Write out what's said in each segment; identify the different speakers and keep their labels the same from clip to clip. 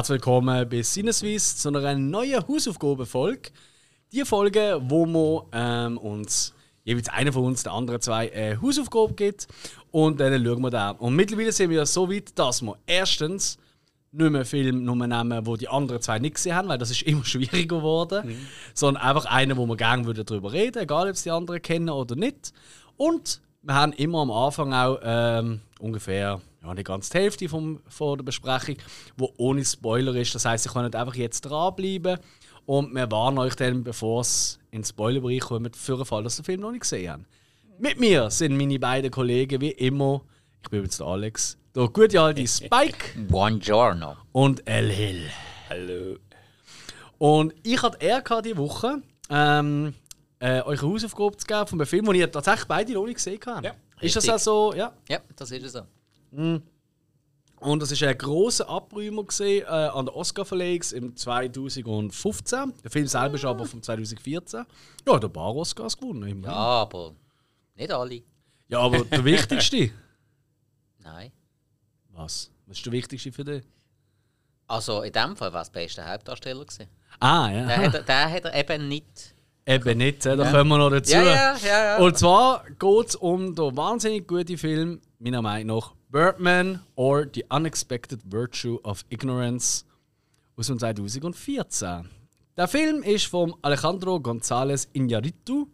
Speaker 1: Herzlich willkommen bei Sinneswiss zu einer neuen Hausaufgabenfolge. Die Folge, wo wir ähm, uns jeweils einer von uns, der anderen zwei, eine Hausaufgabe gibt und dann schauen wir da. Und mittlerweile sind wir so weit, dass wir erstens nicht mehr Film nehmen, wo die anderen zwei nicht gesehen haben, weil das ist immer schwieriger geworden, mhm. sondern einfach einen, wo wir gerne würden darüber reden, egal ob es die anderen kennen oder nicht. Und wir haben immer am Anfang auch ähm, ungefähr ja, die ganze Hälfte vom, von der Besprechung, wo ohne Spoiler ist. Das heißt, ihr könnt einfach jetzt dranbleiben und wir warnen euch dann, bevor es in den Spoilerbereich kommt, für den Fall, dass ihr den Film noch nicht gesehen habt. Mit mir sind meine beiden Kollegen wie immer. Ich bin jetzt der Alex. Der gute alte Spike.
Speaker 2: Buongiorno.
Speaker 1: Und El Hill.
Speaker 2: Hallo.
Speaker 1: Und ich hatte eher diese Woche ähm, äh, euch eine Hausaufgabe zu geben von einem Film, den ihr tatsächlich beide noch nicht gesehen habt. Ja. Ist das auch so? Ja,
Speaker 2: ja das ist es so.
Speaker 1: Mhm. Und das war ein grosser Abräumer gesehen, äh, an der Oscar-Verleihung im 2015. Der Film selber ist aber vom 2014. Ja, hat ein paar Oscars gewonnen. Immerhin.
Speaker 2: Ja, aber nicht alle.
Speaker 1: Ja, aber der wichtigste?
Speaker 2: Nein.
Speaker 1: Was? Was ist der wichtigste für dich?
Speaker 2: Also in dem Fall war es der beste Hauptdarsteller. Gewesen.
Speaker 1: Ah, ja.
Speaker 2: Der hat, er, der hat er eben nicht.
Speaker 1: Eben nicht, da ja. kommen wir noch dazu.
Speaker 2: Ja, ja, ja, ja.
Speaker 1: Und zwar geht es um den wahnsinnig guten Film, meiner Meinung nach, Birdman or The Unexpected Virtue of Ignorance aus dem 2014. Der Film ist von Alejandro González Iñárritu.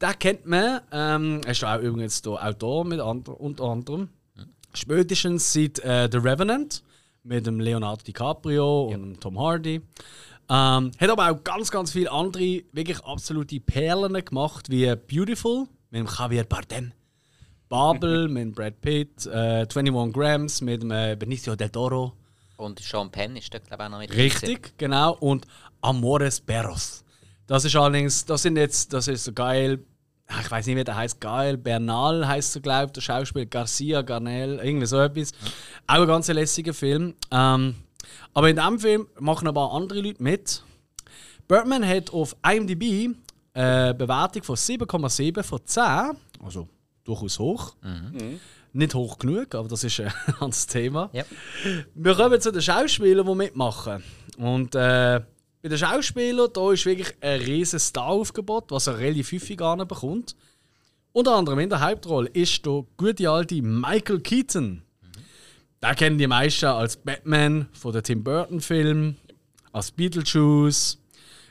Speaker 1: Den kennt man. Ähm, er ist auch übrigens der Autor mit andre, unter anderem. Spätestens seit äh, The Revenant mit dem Leonardo DiCaprio ja. und Tom Hardy. Ähm, hat aber auch ganz, ganz viele andere wirklich absolute Perlen gemacht, wie Beautiful mit dem Javier Bardem. Babel mit Brad Pitt, äh, 21 Grams mit äh, Benicio del Toro.
Speaker 2: Und Sean Penn ist da, glaube ich, auch noch mit
Speaker 1: Richtig, genau. Und Amores Perros. Das ist allerdings, das sind jetzt, das ist so geil. Ich weiß nicht, wie der heißt. Geil Bernal heißt er, glaube ich, der Schauspieler. Garcia, Garnel, irgendwie so etwas. Ja. Auch ein ganz lässiger Film. Ähm, aber in diesem Film machen ein paar andere Leute mit. Birdman hat auf IMDb eine Bewertung von 7,7 von 10. Also durchaus hoch. Mhm. Nicht hoch genug, aber das ist ein anderes Thema. Yep. Wir kommen zu den Schauspielern, die mitmachen. Und äh, bei den Schauspielern da ist wirklich ein riesiges Star-Aufgebot, was er relativ häufig gar nicht bekommt. Unter anderem in der Hauptrolle ist der gute alte Michael Keaton. Mhm. Den kennen die meisten als Batman von den Tim Burton-Filmen, als Beetlejuice,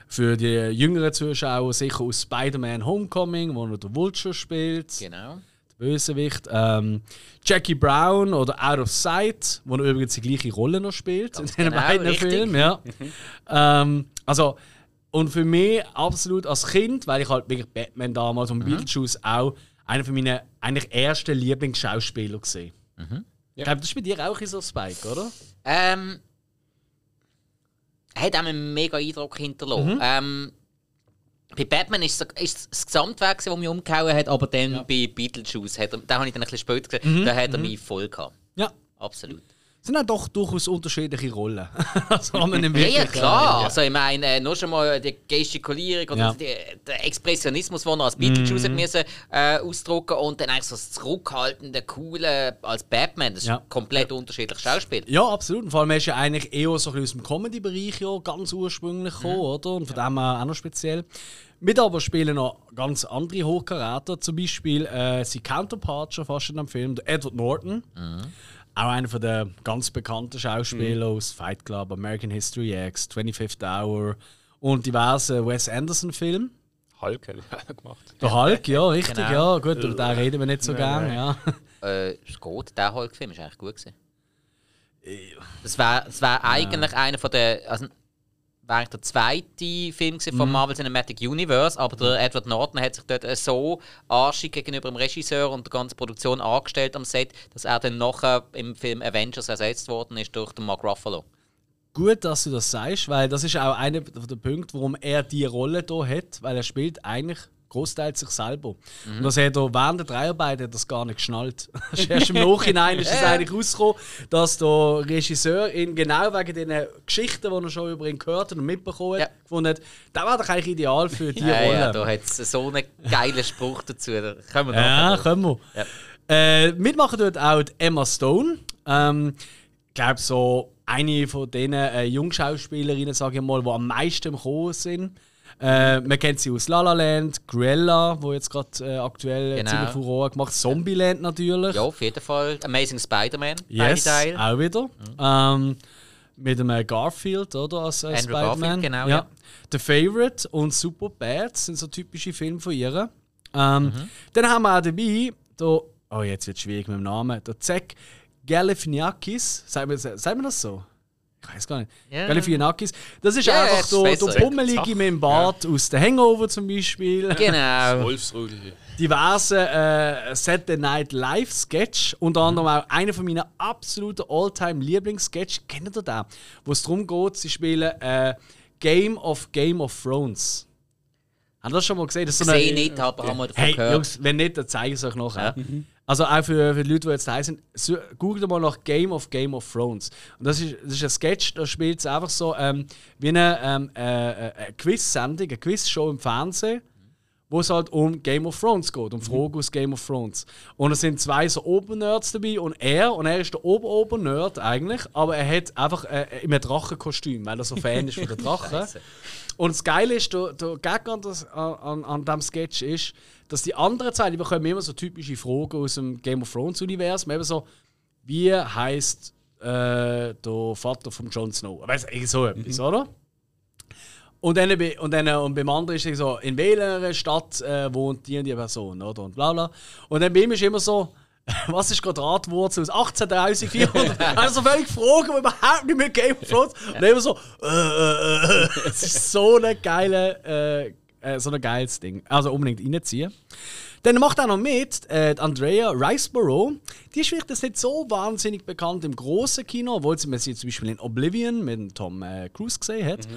Speaker 1: für die jüngeren Zuschauer sicher aus Spider-Man Homecoming, wo er der Vulture spielt.
Speaker 2: Genau.
Speaker 1: Bösewicht. Ähm, Jackie Brown oder Out of Sight, wo er übrigens die gleiche Rolle noch spielt Ganz in den genau, beiden richtig. Filmen. Ja. ähm, also, und für mich absolut als Kind, weil ich halt wirklich Batman damals und mhm. Beetlejuice auch einer von meinen eigentlich ersten Lieblingsschauspieler gesehen. Mhm. Ja. Ich glaube, das ist bei dir auch so Spike, oder?
Speaker 2: Ähm, hat auch einen mega Eindruck hinterlassen. Mhm. Ähm, bei Batman ist es das Gesamtwerk, das mich umgehauen hat, aber dann ja. bei Beetlejuice, hat er, den habe ich dann ein bisschen später gesehen, mhm. da hat er mhm. mich voll gehabt.
Speaker 1: Ja.
Speaker 2: Absolut
Speaker 1: sind auch doch durchaus unterschiedliche Rollen. das
Speaker 2: haben wir ja, ja, klar. Ja. Also ich meine, äh, nur schon mal die Gestikulierung oder ja. der Expressionismus, den er als Beetlejuice mm. müssen, äh, ausdrucken und dann eigentlich so das zurückhaltende, coole als Batman. Das ist ja. komplett unterschiedliches Schauspiel.
Speaker 1: Ja, absolut. Und vor allem er ist ja eigentlich eher so aus dem Comedy-Bereich ja, ganz ursprünglich gekommen, mhm. oder? Und von dem her auch noch speziell. Mit aber spielen noch ganz andere Hochkaräter, zum Beispiel äh, sein Counterpart schon fast in dem Film, Edward Norton. Mhm. Auch einer der ganz bekannten Schauspieler mhm. aus Fight Club, American History X, 25th Hour und diverse Wes Anderson-Filme.
Speaker 3: Hulk hat er gemacht.
Speaker 1: Der Hulk, ja, richtig, genau. ja. Gut, über den reden wir nicht so gerne. Ja.
Speaker 2: Äh, es geht, der Hulk-Film ist eigentlich gut gewesen. Das wäre das wär eigentlich einer von den. Also, wäre der zweite Film von mhm. Marvel Cinematic Universe, aber der Edward Norton hat sich dort so arschig gegenüber dem Regisseur und der ganzen Produktion angestellt am Set, dass er dann nachher im Film Avengers ersetzt worden ist durch den Mark Ruffalo.
Speaker 1: Gut, dass du das sagst, weil das ist auch einer der Punkte, warum er die Rolle hier hat, weil er spielt eigentlich großteils sich selber. Mhm. Und das hat er während der Dreharbeiten das gar nicht geschnallt. Erst im Nachhinein ist es eigentlich rausgekommen, dass der Regisseur ihn genau wegen den Geschichten, die er schon über ihn gehört und mitbekommen hat, ja. gefunden hat, der war doch eigentlich ideal für die ja, Rolle.
Speaker 2: Ja, da hat es so einen geilen Spruch dazu. Da
Speaker 1: können wir Ja, können wir. Ja. Äh, mitmachen dort auch Emma Stone. Ähm, glaube so eine von diesen äh, Jungschauspielerinnen, sage ich mal, die am meisten im Gekommen sind. Äh, man kennt sie aus La La Land, Cruella, wo jetzt gerade äh, aktuell
Speaker 2: Genau.
Speaker 1: ziemlich Furore gemacht, Zombieland natürlich.
Speaker 2: Ja, auf jeden Fall. Amazing Spider-Man,
Speaker 1: yes,
Speaker 2: Teile.
Speaker 1: auch wieder. Ähm, mit dem äh, Garfield, oder? Als äh, Spider-Man.
Speaker 2: Genau, ja.
Speaker 1: The Favorite und Super Bad sind so typische Filme von ihr. Ähm,
Speaker 2: Mhm.
Speaker 1: Dann haben wir auch dabei, der, oh jetzt wird es schwierig mit dem Namen, der Zack Galifianakis. Sagen wir das so? Ich weiß gar nicht.
Speaker 2: Ja.
Speaker 1: Galifianakis. Das ist
Speaker 2: Ja,
Speaker 1: einfach
Speaker 2: jetzt
Speaker 1: der, Bummelige mit dem Bart aus der Hangover zum Beispiel.
Speaker 2: Genau.
Speaker 3: Wolfsrudel.
Speaker 1: diverse äh, Saturday Night Live Sketch, unter anderem auch einer von meinen absoluten All-Time Lieblingssketch. Kennt ihr den? Wo es darum geht, sie spielen äh, Game of Game of Thrones. Habt ihr das schon mal gesehen? Das ist so eine-
Speaker 2: Sehe nicht, aber haben wir davon
Speaker 1: Hey,
Speaker 2: gehört.
Speaker 1: Jungs, wenn nicht, dann zeige ich es euch nachher. Also auch für, für die Leute, die jetzt da sind, so- googelt mal nach Game of Game of Thrones. Und das ist, das ist ein Sketch, da spielt es einfach so ähm, wie eine, ähm, äh, äh, eine Quiz-Sendung, eine Quiz-Show im Fernsehen, wo es halt um Game of Thrones geht, um Fragen aus Game of Thrones. Und es sind zwei so Obernerds dabei und er, und er ist der Ober-Ober-Nerd eigentlich, aber er hat einfach äh, immer ein Drachenkostüm, weil er so Fan ist von den Drachen. Und das Geile ist, der, der Gag an, das, an, an, diesem Sketch ist, dass die anderen zwei, die bekommen immer so typische Fragen aus dem Game of Thrones Universum. Eben so, wie heißt äh, der Vater von Jon Snow? Weißt du, so etwas, oder? Und dann, und dann und beim anderen ist es so, in welcher Stadt äh, wohnt die und die Person, oder? Und bla bla. Und dann bei ihm ist immer so, was ist gerade Radwurzel aus 1830, 400? also völlig Fragen, die überhaupt nicht mit Game of Thrones. Und immer so, äh, äh, äh. Es ist so eine geile, äh, äh, so ein geiles Ding. Also unbedingt reinziehen. Dann macht auch noch mit äh, Andrea Riceborough. Die ist vielleicht jetzt nicht so wahnsinnig bekannt im großen Kino, obwohl sie man sie zum Beispiel in Oblivion mit Tom äh, Cruise gesehen hat.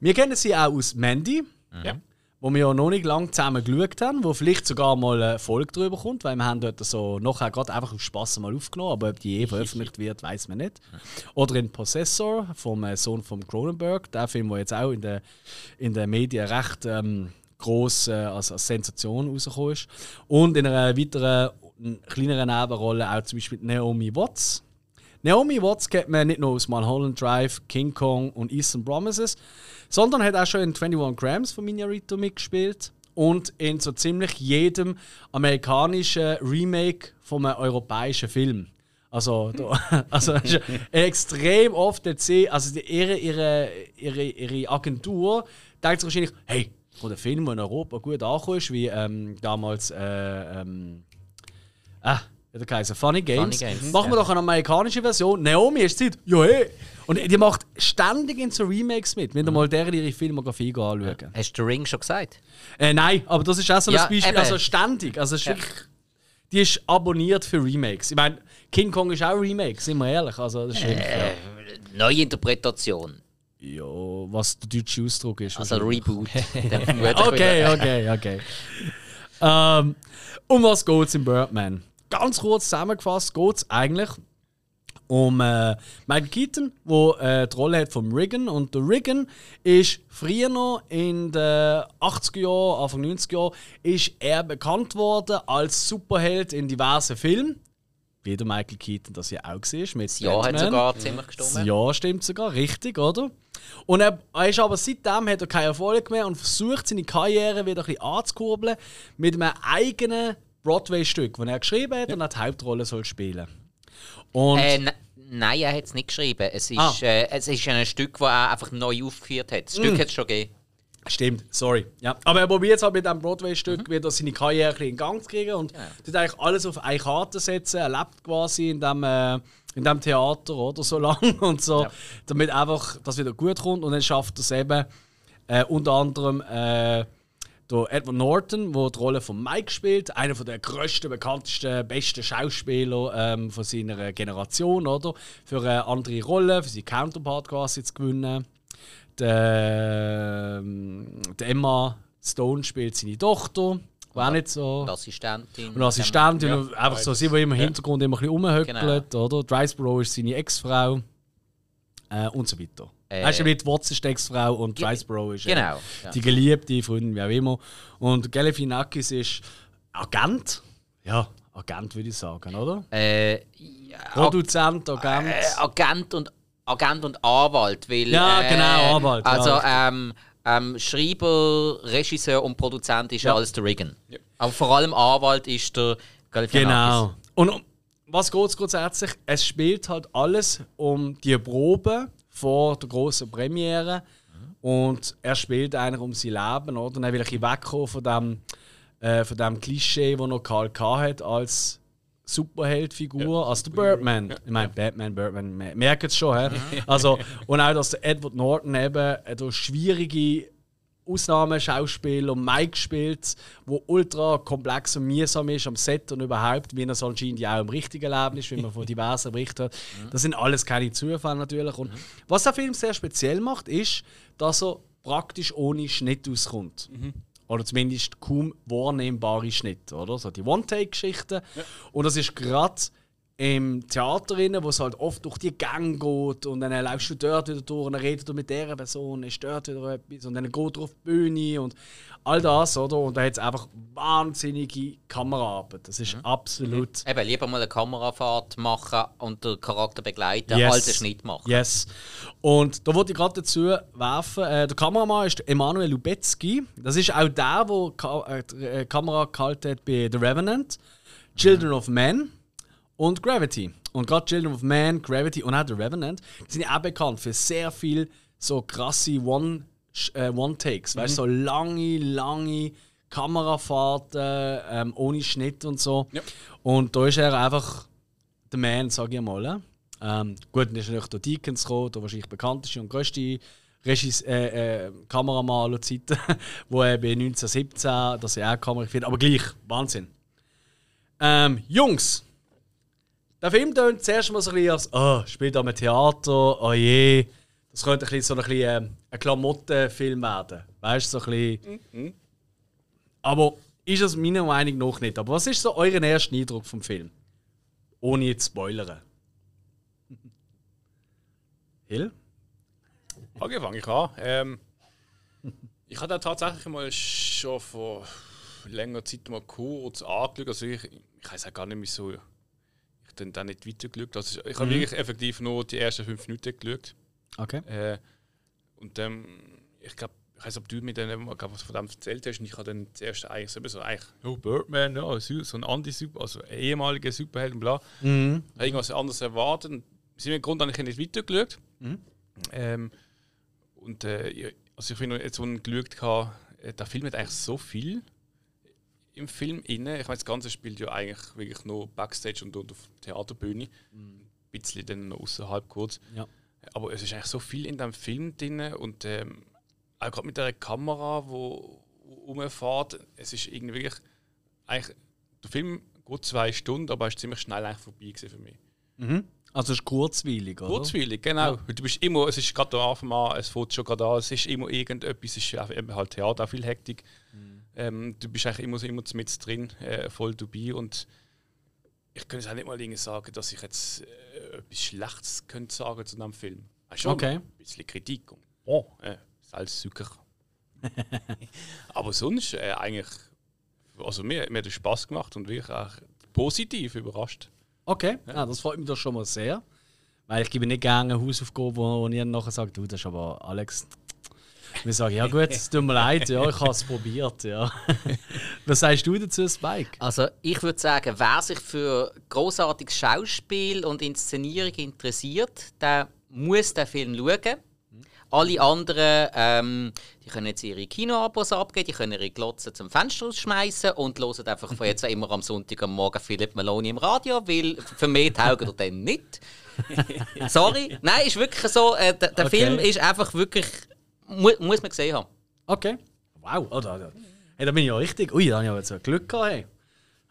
Speaker 1: Wir kennen sie auch aus Mandy,
Speaker 3: Ja.
Speaker 1: Wo wir ja noch nicht lange zusammen geschaut haben, wo vielleicht sogar mal eine Folge drüber kommt, weil wir haben dort so nachher gerade einfach aus Spass mal aufgenommen, aber ob die je veröffentlicht wird, weiß man nicht. Oder in Possessor vom äh, Sohn von Cronenberg, der Film, der jetzt auch in den in der Medien recht ähm, groß äh, als, als Sensation rausgekommen ist. Und in einer weiteren, kleineren Nebenrolle auch zum Beispiel Naomi Watts. Naomi Watts kennt man nicht nur aus Mulholland Drive, King Kong und Eastern Promises, sondern hat auch schon in 21 Grams von Minarito mitgespielt und in so ziemlich jedem amerikanischen Remake von einem europäischen Film. Also, da, also extrem oft der C, also ihre, ihre, ihre, ihre Agentur denkt sich wahrscheinlich, hey, von der Film, der in Europa gut angekommen ist, wie ähm, damals äh, ähm, Ah, der heißt Funny Games.
Speaker 2: Funny Games,
Speaker 1: Machen wir
Speaker 2: ja.
Speaker 1: doch eine amerikanische Version. Naomi ist Zeit. Ja, hey. Und die macht ständig in so Remakes mit. Wenn ihr mal deren ihre Filmografie anschauen.
Speaker 2: Hast du The Ring schon gesagt?
Speaker 1: Äh, nein, aber das ist auch so ein
Speaker 2: Ja,
Speaker 1: Beispiel.
Speaker 2: eben.
Speaker 1: Also ständig. Also ist wirklich, die ist abonniert für Remakes. Ich meine, King Kong ist auch Remake, sind wir ehrlich. Also das ist
Speaker 2: Äh, neue Interpretation.
Speaker 1: ja. ja, was der deutsche Ausdruck ist.
Speaker 2: Also. Reboot.
Speaker 1: Okay, okay, okay. ähm, um was geht es in Birdman? Ganz kurz zusammengefasst geht es eigentlich um äh, Michael Keaton, der äh, die Rolle hat von Regan. Und der Regan ist früher noch in den 80er Jahren, Anfang 90er Jahren, ist er bekannt worden als Superheld in diversen Filmen. Wie der Michael Keaton das ja auch war. Mit
Speaker 2: Das Jahr hat sogar ziemlich
Speaker 1: Das
Speaker 2: gestimmt.
Speaker 1: Ja, stimmt sogar, richtig, oder? Und er, er ist aber seitdem hat er keinen Erfolg mehr und versucht seine Karriere wieder ein bisschen anzukurbeln mit einem eigenen Broadway-Stück, das er geschrieben hat und er die Hauptrolle soll spielen. Und
Speaker 2: Äh, ne- nein, er hat es nicht geschrieben. Es ist,
Speaker 1: Ah.
Speaker 2: äh, es ist ein Stück, das er einfach neu aufgeführt hat. Das
Speaker 1: Mm.
Speaker 2: Stück hat es schon gegeben.
Speaker 1: stimmt, sorry. Ja. Aber er probiert es halt mit diesem Broadway-Stück wieder seine Karriere ein in Gang zu kriegen und
Speaker 2: Genau.
Speaker 1: tut eigentlich alles auf eine Karte setzen. Er lebt quasi in dem, äh, in dem Theater oder so lange und so,
Speaker 2: Ja.
Speaker 1: damit einfach das wieder gut kommt und dann schafft er es eben äh, unter anderem äh, der Edward Norton, der die Rolle von Mike spielt, einer der größten, bekanntesten, besten Schauspieler ähm, von seiner Generation, oder? Für eine andere Rolle, für seinen Counterpart quasi zu gewinnen. Der, ähm, der Emma Stone spielt seine Tochter, auch nicht so.
Speaker 2: Und Assistentin.
Speaker 1: Und Assistentin,
Speaker 3: Ja,
Speaker 1: einfach so, sie, die immer im. Hintergrund immer ein bisschen rumhöckelt,
Speaker 2: Genau.
Speaker 1: oder? Driceborough ist seine Ex-Frau äh, und so weiter.
Speaker 2: Äh,
Speaker 1: weißt du, mit die Ex-Frau und
Speaker 2: Ge-
Speaker 1: Driceborough ist äh,
Speaker 2: Genau. Ja.
Speaker 1: die Geliebte, Freundin, wie auch immer. Und Galifianakis ist Agent. Ja, Agent, würde ich sagen, oder?
Speaker 2: Äh, ja,
Speaker 1: Produzent, Agent.
Speaker 2: Äh, Agent und Agent und Anwalt, weil
Speaker 1: Ja,
Speaker 2: äh,
Speaker 1: genau, Anwalt, ja,
Speaker 2: Also
Speaker 1: richtig.
Speaker 2: ähm, ähm, Schreiber, Regisseur und Produzent ist ja.
Speaker 1: Ja.
Speaker 2: alles der Reagan. Aber vor allem Anwalt ist der Galifianakis.
Speaker 1: Genau. Und um was geht es grundsätzlich? Es spielt halt alles um die Probe vor der großen Premiere. Und er spielt eigentlich um sein Leben, oder? Und er will ein bisschen wegkommen von dem, äh, von dem Klischee, das noch Karl K. hat als Superheldfigur, als der Birdman. Ich meine, Batman, Birdman, mer- merkt es schon. hä? Also, und auch, dass der Edward Norton eben durch schwierige Ausnahmeschauspiel und Mike spielt, wo ultra komplex und mühsam ist am Set und überhaupt, wie er es anscheinend ja auch im richtigen Leben ist, wie man von diversen berichtet hat. Das sind alles keine Zufälle natürlich. Und was der Film sehr speziell macht, ist, dass er praktisch ohne Schnitt auskommt. Oder zumindest kaum wahrnehmbare Schnitte, oder? So die One-Take-Geschichten. Und das ist gerade im Theater, drin, wo es halt oft durch die Gänge geht und dann läufst du dort wieder durch und dann redest du mit dieser Person, ist dort wieder etwas und dann geht er auf die Bühne und all das, oder? Und da hat es einfach wahnsinnige Kameraarbeit. Das ist absolut.
Speaker 2: Eben, lieber mal eine Kamerafahrt machen und den Charakter begleiten,
Speaker 1: Yes.
Speaker 2: als einen Schnitt machen.
Speaker 1: Yes. Und da wollte ich gerade dazu werfen, äh, der Kameramann ist Emanuel Lubetzky. Das ist auch der, der Ka äh, die äh, Kamera gehalten hat bei The Revenant, Children of Men und Gravity. Und gerade Children of Men, Gravity und auch The Revenant sind ja auch bekannt für sehr viel so krasse One- äh, One-Takes. weißt du, so lange, lange Kamerafahrten ähm, ohne Schnitt und so.
Speaker 3: Ja.
Speaker 1: Und da ist er einfach der Man, sage ich mal. äh. Ähm, gut, dann ist natürlich der Deacons gekommen, der wahrscheinlich bekannteste und größte Regis äh, äh, Kameramann aller Zeiten, wo er bei 1917, dass er auch Kamera führt. Aber gleich, Wahnsinn. Ähm, Jungs, der Film tönt zuerst mal so ein bisschen als, oh, spielt am Theater, oh je. Das könnte ein bisschen so ein, bisschen, ähm, ein Klamottenfilm werden. Weißt du, so ein bisschen. Aber ist es meiner Meinung nach nicht. Aber was ist so euer erster Eindruck vom Film? Ohne zu spoilern. Hill?
Speaker 3: Okay, fange ich an. Ähm, ich hatte tatsächlich mal schon vor längerer Zeit mal kurz angeschaut. Also ich, ich weiß auch gar nicht mehr so. Ich habe dann nicht weitergeschaut. Also ich habe wirklich effektiv nur die ersten fünf Minuten geschaut.
Speaker 1: Okay.
Speaker 3: Äh, und ähm, ich glaube, ich weiß ob du mir dann glaub, was von dem erzählt hast. Und ich habe dann zuerst eigentlich so, eigentlich, oh, Birdman, ja, so ein Anti-Super, also ein ehemaliger Superheld und bla.
Speaker 1: Mhm.
Speaker 3: habe irgendwas anderes erwartet. Und sind wir im Grunde eigentlich nicht weitergeschaut.
Speaker 1: Mhm.
Speaker 3: Ähm, und äh, ich- also ich finde, jetzt, wo ich geschaut habe, äh, der Film hat eigentlich so viel im Film inne. Ich meine, das Ganze spielt ja eigentlich wirklich nur Backstage und auf der Theaterbühne. Ein bisschen dann noch außerhalb kurz.
Speaker 1: Ja.
Speaker 3: Aber es ist eigentlich so viel in dem Film drin und ähm, auch gerade mit der Kamera, wo wo rumfährt, es ist irgendwie wirklich eigentlich der Film geht zwei Stunden, aber er ist ziemlich schnell eigentlich vorbei für mich.
Speaker 1: Mhm. Also es ist kurzweilig, oder?
Speaker 3: Kurzweilig, genau. Weil Du bist immer, es ist gerade am Anfang an, es fängt schon gerade an, es ist immer irgendetwas, es ist ja halt Theater, auch viel Hektik. Ähm, du bist eigentlich immer, so- immer mit drin, äh, voll dabei und ich könnte jetzt auch nicht mal sagen, dass ich jetzt äh, etwas Schlechtes könnte sagen zu einem Film. Äh, schon
Speaker 1: Okay.
Speaker 3: ein bisschen Kritik. Und, oh, äh, Salzzucker. Aber sonst äh, eigentlich, also mir, mir hat es Spaß gemacht und wirklich auch positiv überrascht.
Speaker 1: Okay, ja. das freut mich doch schon mal sehr. Weil ich gebe nicht gerne eine Hausaufgabe, wo, wo ihr nachher sagt, du, das ist aber Alex. Wir sagen, ja gut, es tut mir leid, ja, ich habe es probiert, ja. Was sagst du dazu, Spike?
Speaker 2: Also ich würde sagen, wer sich für großartiges Schauspiel und Inszenierung interessiert, der muss den Film schauen. Alle anderen, ähm, die können jetzt ihre Kinoabos abgeben, die können ihre Glotzen zum Fenster rausschmeißen und hören einfach von jetzt an immer am Sonntag am Morgen Philipp Maloney im Radio, weil für mich taugt er dann nicht. Sorry. Nein, ist wirklich so, äh, der, der
Speaker 1: Okay.
Speaker 2: Film ist einfach wirklich, mu muss man gesehen haben.
Speaker 1: Okay. Wow, oh, da, da. Hey, da bin ich ja richtig. Ui, da habe ich aber so Glück gehabt. Hey.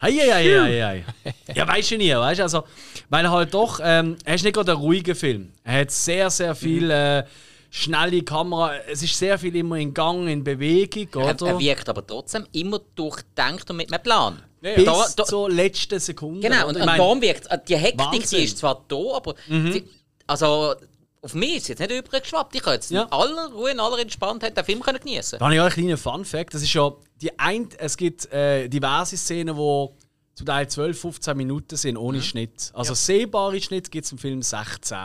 Speaker 1: Hei, hei, hei, hei. Ja, weißt du nie, weißt du? Also, weil er halt doch, ähm, er ist nicht gerade ein ruhiger Film. Er hat sehr, sehr viel äh, schnelle Kamera. Es ist sehr viel immer in Gang, in Bewegung,
Speaker 2: Er,
Speaker 1: oder?
Speaker 2: er wirkt aber trotzdem immer durchdenkt und mit einem Plan.
Speaker 1: Bis
Speaker 2: Da- da-
Speaker 1: zur letzten Sekunde.
Speaker 2: Genau, und, und darum wirkt die Hektik,
Speaker 1: Wahnsinn. Mhm.
Speaker 2: die ist zwar da, aber sie, also auf mich ist es jetzt nicht übergeschwappt. Ich kann jetzt
Speaker 1: Ja.
Speaker 2: in aller Ruhe, in aller Entspanntheit den Film können genießen.
Speaker 1: Da habe ich auch einen kleinen Fun-Fact. Das ist ja die ein, es gibt äh, diverse Szenen, wo zum Teil 12, 15 Minuten sind ohne Schnitt. Also sehbare Schnitt gibt es im Film 16.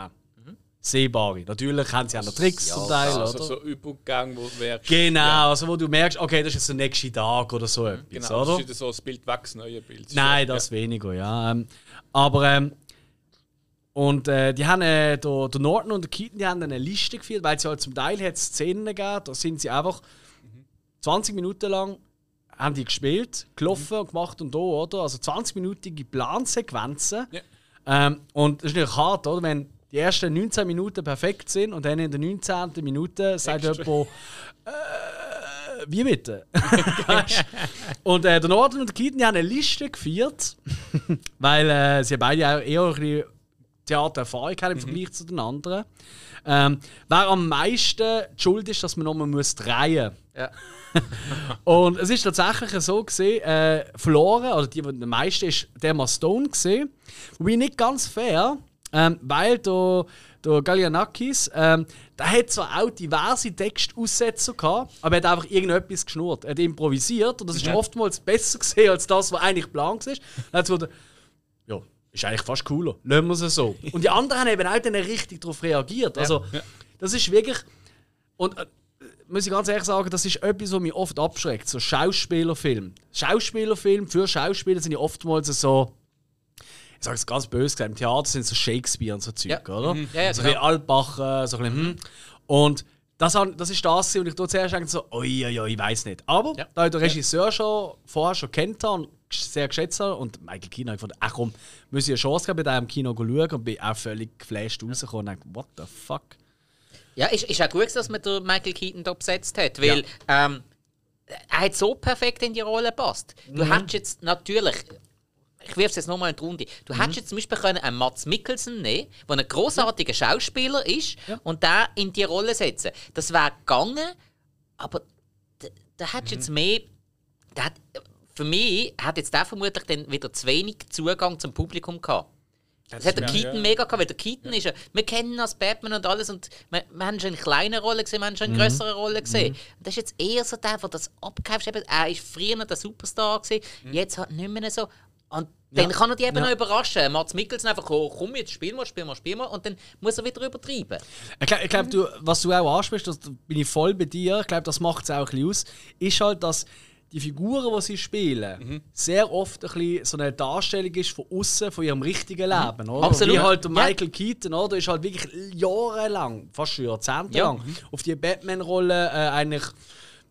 Speaker 1: Sehbare. Natürlich haben sie auch noch Tricks zum Teil,
Speaker 3: Also
Speaker 1: oder?
Speaker 3: so Übergang, wo du merkst.
Speaker 1: Genau, also wo du merkst, okay, das ist jetzt der nächste Tag oder so etwas,
Speaker 3: Genau,
Speaker 1: oder?
Speaker 3: das ist so das Bild das neue Bild.
Speaker 1: Nein, das weniger, ja. Ähm, aber ähm, und äh, die haben äh, der, der Norton und der Keaton, die haben eine Liste geführt, weil sie halt zum Teil hat Szenen gegeben, da sind sie einfach 20 Minuten lang haben die gespielt, gelaufen und gemacht und da, oder? Also 20-minütige Plansequenzen.
Speaker 3: Ja.
Speaker 1: Ähm, und das ist natürlich hart, oder? Wenn die ersten 19 Minuten perfekt sind und dann in der 19. Minute sagt
Speaker 3: Extra.
Speaker 1: jemand, äh, wie bitte? Und äh, der Norton und der Keaton die haben eine Liste geführt, weil äh, sie beide auch eher ein bisschen Theatererfahrung haben im Vergleich zu den anderen. Ähm, wer am meisten die schuld ist, dass man nochmal muss drehen muss.
Speaker 2: Ja.
Speaker 1: Und es ist tatsächlich so gesehen, äh, verloren, oder die, die am meisten ist der Emma Stone gesehen. Wobei nicht ganz fair, ähm, weil der, der Gallianakis, ähm, der hat zwar auch diverse Textaussetzer gehabt, aber er hat einfach irgendetwas geschnurrt. Er hat improvisiert und das ist oftmals besser gesehen als das, was eigentlich geplant ist. Dann hat es ja, ist eigentlich fast cooler. Lassen wir es so. Und die anderen haben eben auch dann richtig darauf reagiert. Also, das ist wirklich. Und äh, muss ich ganz ehrlich sagen, das ist etwas, was mich oft abschreckt. So Schauspielerfilm. Schauspielerfilm für Schauspieler sind ja oftmals so. Ich sage es ganz böse gesagt, im Theater sind so Shakespeare und so Zeug,
Speaker 2: Ja.
Speaker 1: oder?
Speaker 2: Mhm. Ja, ja,
Speaker 1: so
Speaker 2: genau.
Speaker 1: Altbacher, so ein bisschen, hm. Und das, das ist das, und ich tue zuerst denken so, oi, oi, oi, ich weiß nicht. Aber
Speaker 2: Ja.
Speaker 1: da ich den Regisseur schon vorher schon kennt habe sehr geschätzt habe und Michael Keaton ich gefunden, ach komm, muss ich eine Chance geben, bei dem im Kino schauen und bin auch völlig geflasht rausgekommen und dachte, what the fuck?
Speaker 2: Ja, ist, ist auch gut, dass man den Michael Keaton da besetzt hat, weil ähm, er hat so perfekt in die Rolle gepasst. Du hättest jetzt natürlich, ich wirf es jetzt nochmal in die Runde, du hättest jetzt zum Beispiel können einen Mats Mikkelsen nehmen der ein großartiger Schauspieler ist und den in die Rolle setzen. Das wäre gegangen, aber da, da hättest du jetzt mehr. Der hat, für mich hat jetzt der vermutlich dann wieder zu wenig Zugang zum Publikum gehabt. Das hat der
Speaker 3: ja,
Speaker 2: Keaton
Speaker 3: ja.
Speaker 2: mega gehabt, weil der Keaton ist ja, wir kennen ihn als Batman und alles und wir, wir haben schon eine kleine Rolle gesehen, wir haben schon eine größere Rolle gesehen. Und das ist jetzt eher so der, der das abgekauft hat. Er ist früher der Superstar gewesen, jetzt halt nicht mehr so. Und dann kann er die eben
Speaker 1: Ja.
Speaker 2: noch überraschen. Mats Mikkelsen einfach, oh, komm jetzt, spiel mal, spiel mal, spiel mal. Und dann muss er wieder übertreiben.
Speaker 1: Ich glaube, glaub, du, was du auch ansprichst, das bin ich voll bei dir. Ich glaube, das macht es auch ein bisschen aus. Ist halt, dass die Figuren, die sie spielen, sehr oft ein bisschen so eine Darstellung ist von außen, von ihrem richtigen Leben. Oder?
Speaker 2: Absolut.
Speaker 1: Wie halt der
Speaker 2: Ja.
Speaker 1: Michael Keaton, oder? Ist halt wirklich jahrelang, fast schon Jahrzehnte
Speaker 2: Ja.
Speaker 1: lang, auf die Batman-Rolle äh, eigentlich.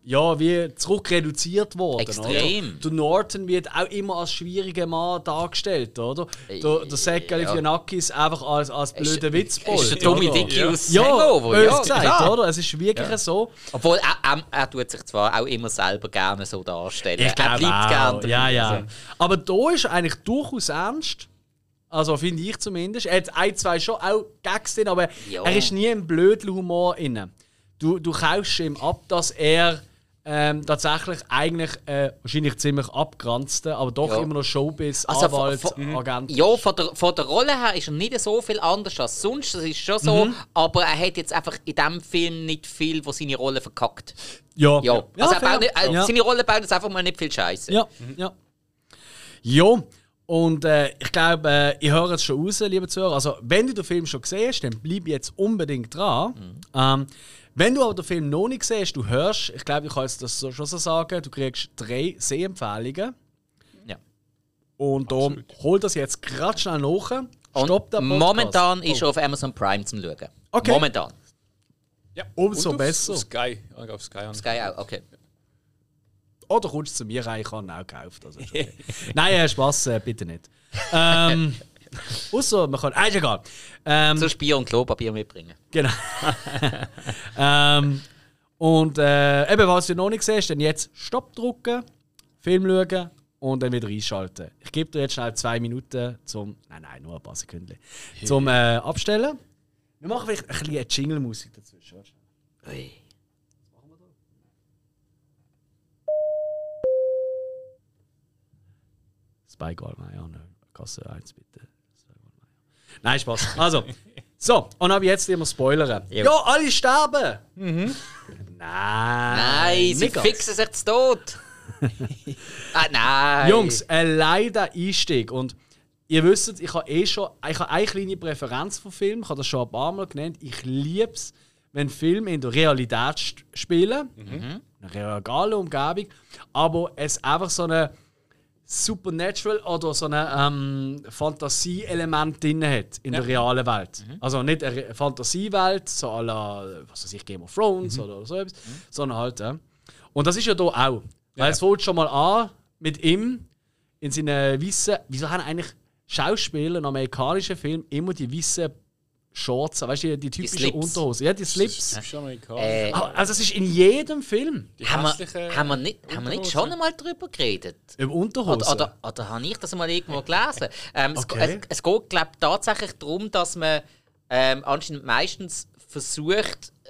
Speaker 1: Ja, wie zurück reduziert worden.
Speaker 2: Extrem.
Speaker 1: Oder? Der Norton wird auch immer als schwieriger Mann dargestellt, oder? Der, der Zach Galifianakis einfach als, als blöder Witzbold.
Speaker 2: Ist der? Dicky
Speaker 3: Ja.
Speaker 2: aus
Speaker 1: Ja,
Speaker 2: Hangover, ja.
Speaker 1: gesagt,
Speaker 2: klar.
Speaker 1: oder? Es ist wirklich so.
Speaker 2: Obwohl, er, er, er tut sich zwar auch immer selber gerne so darstellen. er
Speaker 1: glaube
Speaker 2: bleibt
Speaker 1: auch.
Speaker 2: gerne drin.
Speaker 1: Ja, ja.
Speaker 2: Also,
Speaker 1: Aber da ist er eigentlich durchaus ernst. Also finde ich zumindest. Er hat ein, zwei schon auch Gags drin, aber
Speaker 2: Ja.
Speaker 1: er ist nie im blöden Humor inne. Du, du kaufst ihm ab, dass er ähm, tatsächlich eigentlich äh, wahrscheinlich ziemlich abgeranzte, aber doch
Speaker 2: Ja.
Speaker 1: immer noch Showbiz,
Speaker 2: Also
Speaker 1: Anwalt,
Speaker 2: von-
Speaker 1: Agent.
Speaker 2: Ja, von der, von der Rolle her ist er nicht so viel anders als sonst. Das ist schon so.
Speaker 1: Mhm.
Speaker 2: Aber er hat jetzt einfach in diesem Film nicht viel, wo seine Rolle verkackt.
Speaker 1: Ja,
Speaker 2: Ja. Also er nicht, äh,
Speaker 1: ja.
Speaker 2: seine Rolle baut jetzt einfach mal nicht viel Scheiße.
Speaker 1: Ja, ja. Ja, und äh, ich glaube, äh, ich höre es schon raus, liebe Zuhörer. Also, wenn du den Film schon gesehen hast, dann bleib jetzt unbedingt dran. Ähm, wenn du aber den Film noch nicht siehst, du hörst, ich glaube, ich kann jetzt das schon so sagen, du kriegst drei Sehempfehlungen.
Speaker 2: Ja.
Speaker 1: Und darum hol das jetzt gerade schnell nach.
Speaker 2: Und
Speaker 1: Stopp den Podcast.
Speaker 2: momentan ist
Speaker 1: oh.
Speaker 2: er auf Amazon Prime zum Schauen.
Speaker 1: Okay.
Speaker 2: Momentan.
Speaker 3: Ja.
Speaker 1: Umso
Speaker 3: Und auf-
Speaker 1: besser.
Speaker 3: Auf Sky. Auf Sky. an.
Speaker 2: Sky auch, okay.
Speaker 1: Oder kommst du zu mir rein, ich habe ihn auch gekauft. Also okay. Nein, äh, Spaß, äh, bitte nicht. Ähm, Außer man kann. Ah, ist egal. Ähm,
Speaker 2: So Bier und Klopapier mitbringen.
Speaker 1: Genau. ähm, und äh, eben, was du noch nicht siehst, dann jetzt Stopp drücken, Film schauen und dann wieder einschalten. Ich gebe dir jetzt schnell zwei Minuten zum. Nein, nein, nur ein paar Sekunden. Zum äh, Abstellen. Wir machen vielleicht ein bisschen Jingle-Musik dazwischen. schnell.
Speaker 2: Ui.
Speaker 1: Spy Goldmeier, ne? Kasse 1 bitte. Nein, Spaß. Also, so, und ab jetzt immer spoilern.
Speaker 2: Jo.
Speaker 1: Ja, alle sterben! Nein.
Speaker 2: Nein, sie fixen sich zu tot. Ah, nein!
Speaker 1: Jungs, ein leider Einstieg. Und ihr wisst, ich habe eh schon ich habe eine kleine Präferenz von Filmen, ich habe das schon ein paar Mal genannt. Ich liebe es, wenn Filme in der Realität spielen, in einer realen Umgebung, aber es einfach so eine Supernatural oder so ein ähm, Fantasieelement drin hat in der realen Welt. Also nicht eine Fantasiewelt, so à la, was weiß ich, Game of Thrones oder so etwas, sondern halt. Äh. Und das ist ja hier auch. Weil es fängt schon mal an mit ihm in seinen weißen. Wieso haben eigentlich Schauspieler in amerikanischen Filmen immer die weißen Shorts, weißt du, die typischen. Unterhosen? Ja, die Slips.
Speaker 3: Das ist amerikanisch.
Speaker 2: Äh,
Speaker 1: Ah, Also, es ist in jedem Film.
Speaker 2: Haben, wir, haben, wir nicht, haben wir nicht schon einmal darüber geredet?
Speaker 1: Über Unterhosen.
Speaker 2: Oder, oder, oder habe ich das mal irgendwo gelesen? Ähm, es,
Speaker 1: Okay.
Speaker 2: es, es geht, glaube ich, tatsächlich darum, dass man ähm, anscheinend meistens versucht, äh,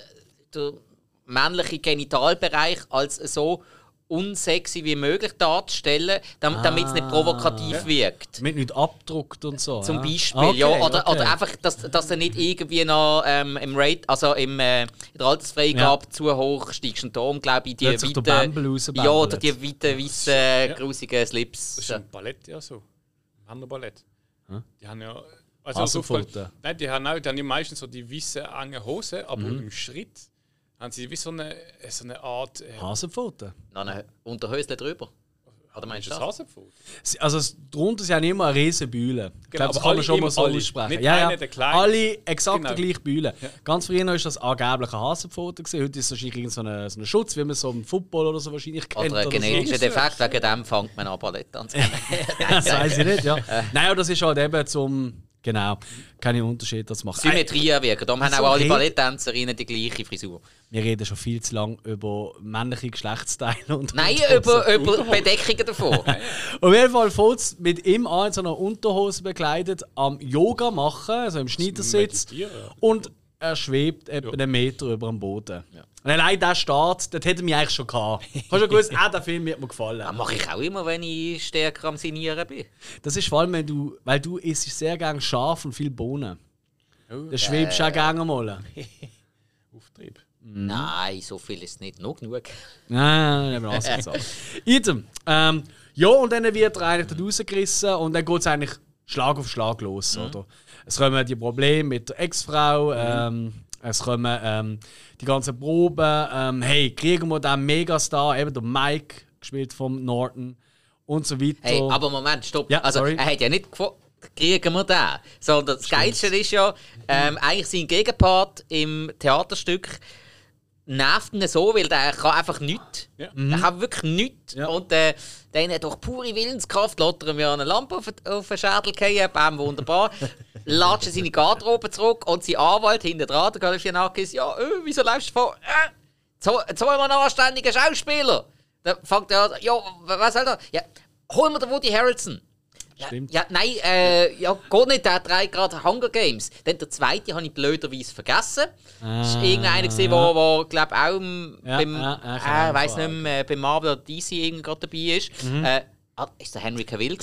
Speaker 2: den männlichen Genitalbereich als so unsexy wie möglich darzustellen, dam damit es nicht provokativ wirkt.
Speaker 1: Mit nicht abdruckt und so.
Speaker 2: Zum
Speaker 1: ja.
Speaker 2: Beispiel,
Speaker 1: Okay,
Speaker 2: ja. Oder,
Speaker 1: okay.
Speaker 2: oder einfach, dass, dass du nicht irgendwie noch ähm, im Rate, also im, äh, in der Altersfreigabe zu hoch steigst. Und darum glaube ich, die weiten, ja, oder die weiten, weißen, grusigen Slips.
Speaker 3: Das ist im Ballett ja so. Im Männerballett. Die haben ja. Also
Speaker 1: Hasenpfoten.
Speaker 3: aufgefallen- Nein, die haben, auch, die haben ja meistens so die weißen, engen Hosen, aber
Speaker 1: Mhm.
Speaker 3: im Schritt haben sie wie so eine, so eine Art. Äh,
Speaker 1: Hasenpfoten.
Speaker 2: Noch ein Unterhösle drüber. Oder meinst
Speaker 3: ist
Speaker 2: du
Speaker 3: das? Hasenpfoten?
Speaker 1: Sie- Also drunter sind immer eine riesen Bühne. Ich
Speaker 3: Genau,
Speaker 1: glaube, das
Speaker 3: aber
Speaker 1: kann man schon mal so
Speaker 3: alle.
Speaker 1: aussprechen.
Speaker 3: Nicht
Speaker 1: ja, ja. Alle exakt
Speaker 3: Genau.
Speaker 1: die gleiche Bühne. Ganz früher war das angeblich ein Hasenpfoten. gewesen. Heute ist es wahrscheinlich so ein so ein Schutz, wie man so im Football oder so wahrscheinlich kennt.
Speaker 2: Oder ein
Speaker 1: so.
Speaker 2: genetischer Defekt, wegen dem fängt man an Ballett an zu kennen.
Speaker 1: Das weiß ich nicht, ja. Nein, aber das ist halt eben zum... Genau, keine Unterschied das machen.
Speaker 2: Symmetrie wirken. Darum haben auch alle Balletttänzerinnen die gleiche Frisur.
Speaker 1: Wir reden schon viel zu lange über männliche Geschlechtsteile und
Speaker 2: Nein,
Speaker 1: Unterhosen.
Speaker 2: über, über Bedeckungen davon.
Speaker 1: Auf jeden Fall es mit ihm an, in so einer Unterhose bekleidet, am Yoga machen, also im Schneidersitz.
Speaker 3: Ja.
Speaker 1: Und er schwebt etwa einen Meter über dem Boden. Und allein der Start, das hätte mich eigentlich schon gehabt. Hast du schon gewusst, ah, der Film wird mir gefallen.
Speaker 2: Das mache ich auch immer, wenn ich stärker am Sinieren bin.
Speaker 1: Das ist vor allem, wenn du, weil du isst sehr gerne scharf und viel Bohnen.
Speaker 3: Oh.
Speaker 1: Da schwebst du auch gerne mal.
Speaker 3: Auftrieb.
Speaker 1: Mhm.
Speaker 2: Nein, so viel ist nicht. Noch genug.
Speaker 1: Nein, wir alles gesagt. Item. Ähm, ja, und dann wird er eigentlich dort rausgerissen und dann geht es eigentlich Schlag auf Schlag los. Oder? Es kommen die Probleme mit der Ex-Frau, ähm, es kommen ähm, die ganzen Proben. Ähm, hey, kriegen wir den Megastar, eben der Mike, gespielt vom Norton und so weiter.
Speaker 2: Hey, aber Moment, stopp.
Speaker 1: Ja,
Speaker 2: also,
Speaker 1: sorry.
Speaker 2: er hat ja nicht gefragt, kriegen wir den. Sondern das Geilste ist ja, ähm, eigentlich sein Gegenpart im Theaterstück nervt ihn so, weil der kann einfach nichts.
Speaker 3: Ja.
Speaker 2: Der kann wirklich nichts.
Speaker 1: Ja.
Speaker 2: Und äh, dann durch pure Willenskraft lässt er ja eine Lampe auf, auf den Schädel fallen, bam, wunderbar. Latscht er seine Garderobe zurück und sein Anwalt hinter dran, der Galifianakis, ja, äh, wieso läufst du vor? Äh, so, jetzt holen wir einen anständigen Schauspieler. Dann fängt er an, ja, was soll der? Ja, holen wir den Woody Harrelson. Ja,
Speaker 1: Stimmt.
Speaker 2: ja, nein, äh, ja, geht nicht, der trägt gerade Hunger Games. Dann der zweite habe ich blöderweise vergessen. Das ist irgendeiner, gewesen, wo, wo glaube auch im-
Speaker 1: Ja,
Speaker 2: beim,
Speaker 1: ja, ja, ich
Speaker 2: äh, weiß
Speaker 1: auch
Speaker 2: nicht mehr, beim Marvel oder DC irgendwie gerade dabei ist.
Speaker 1: Mhm.
Speaker 2: Äh, ah, ist der Henry Cavill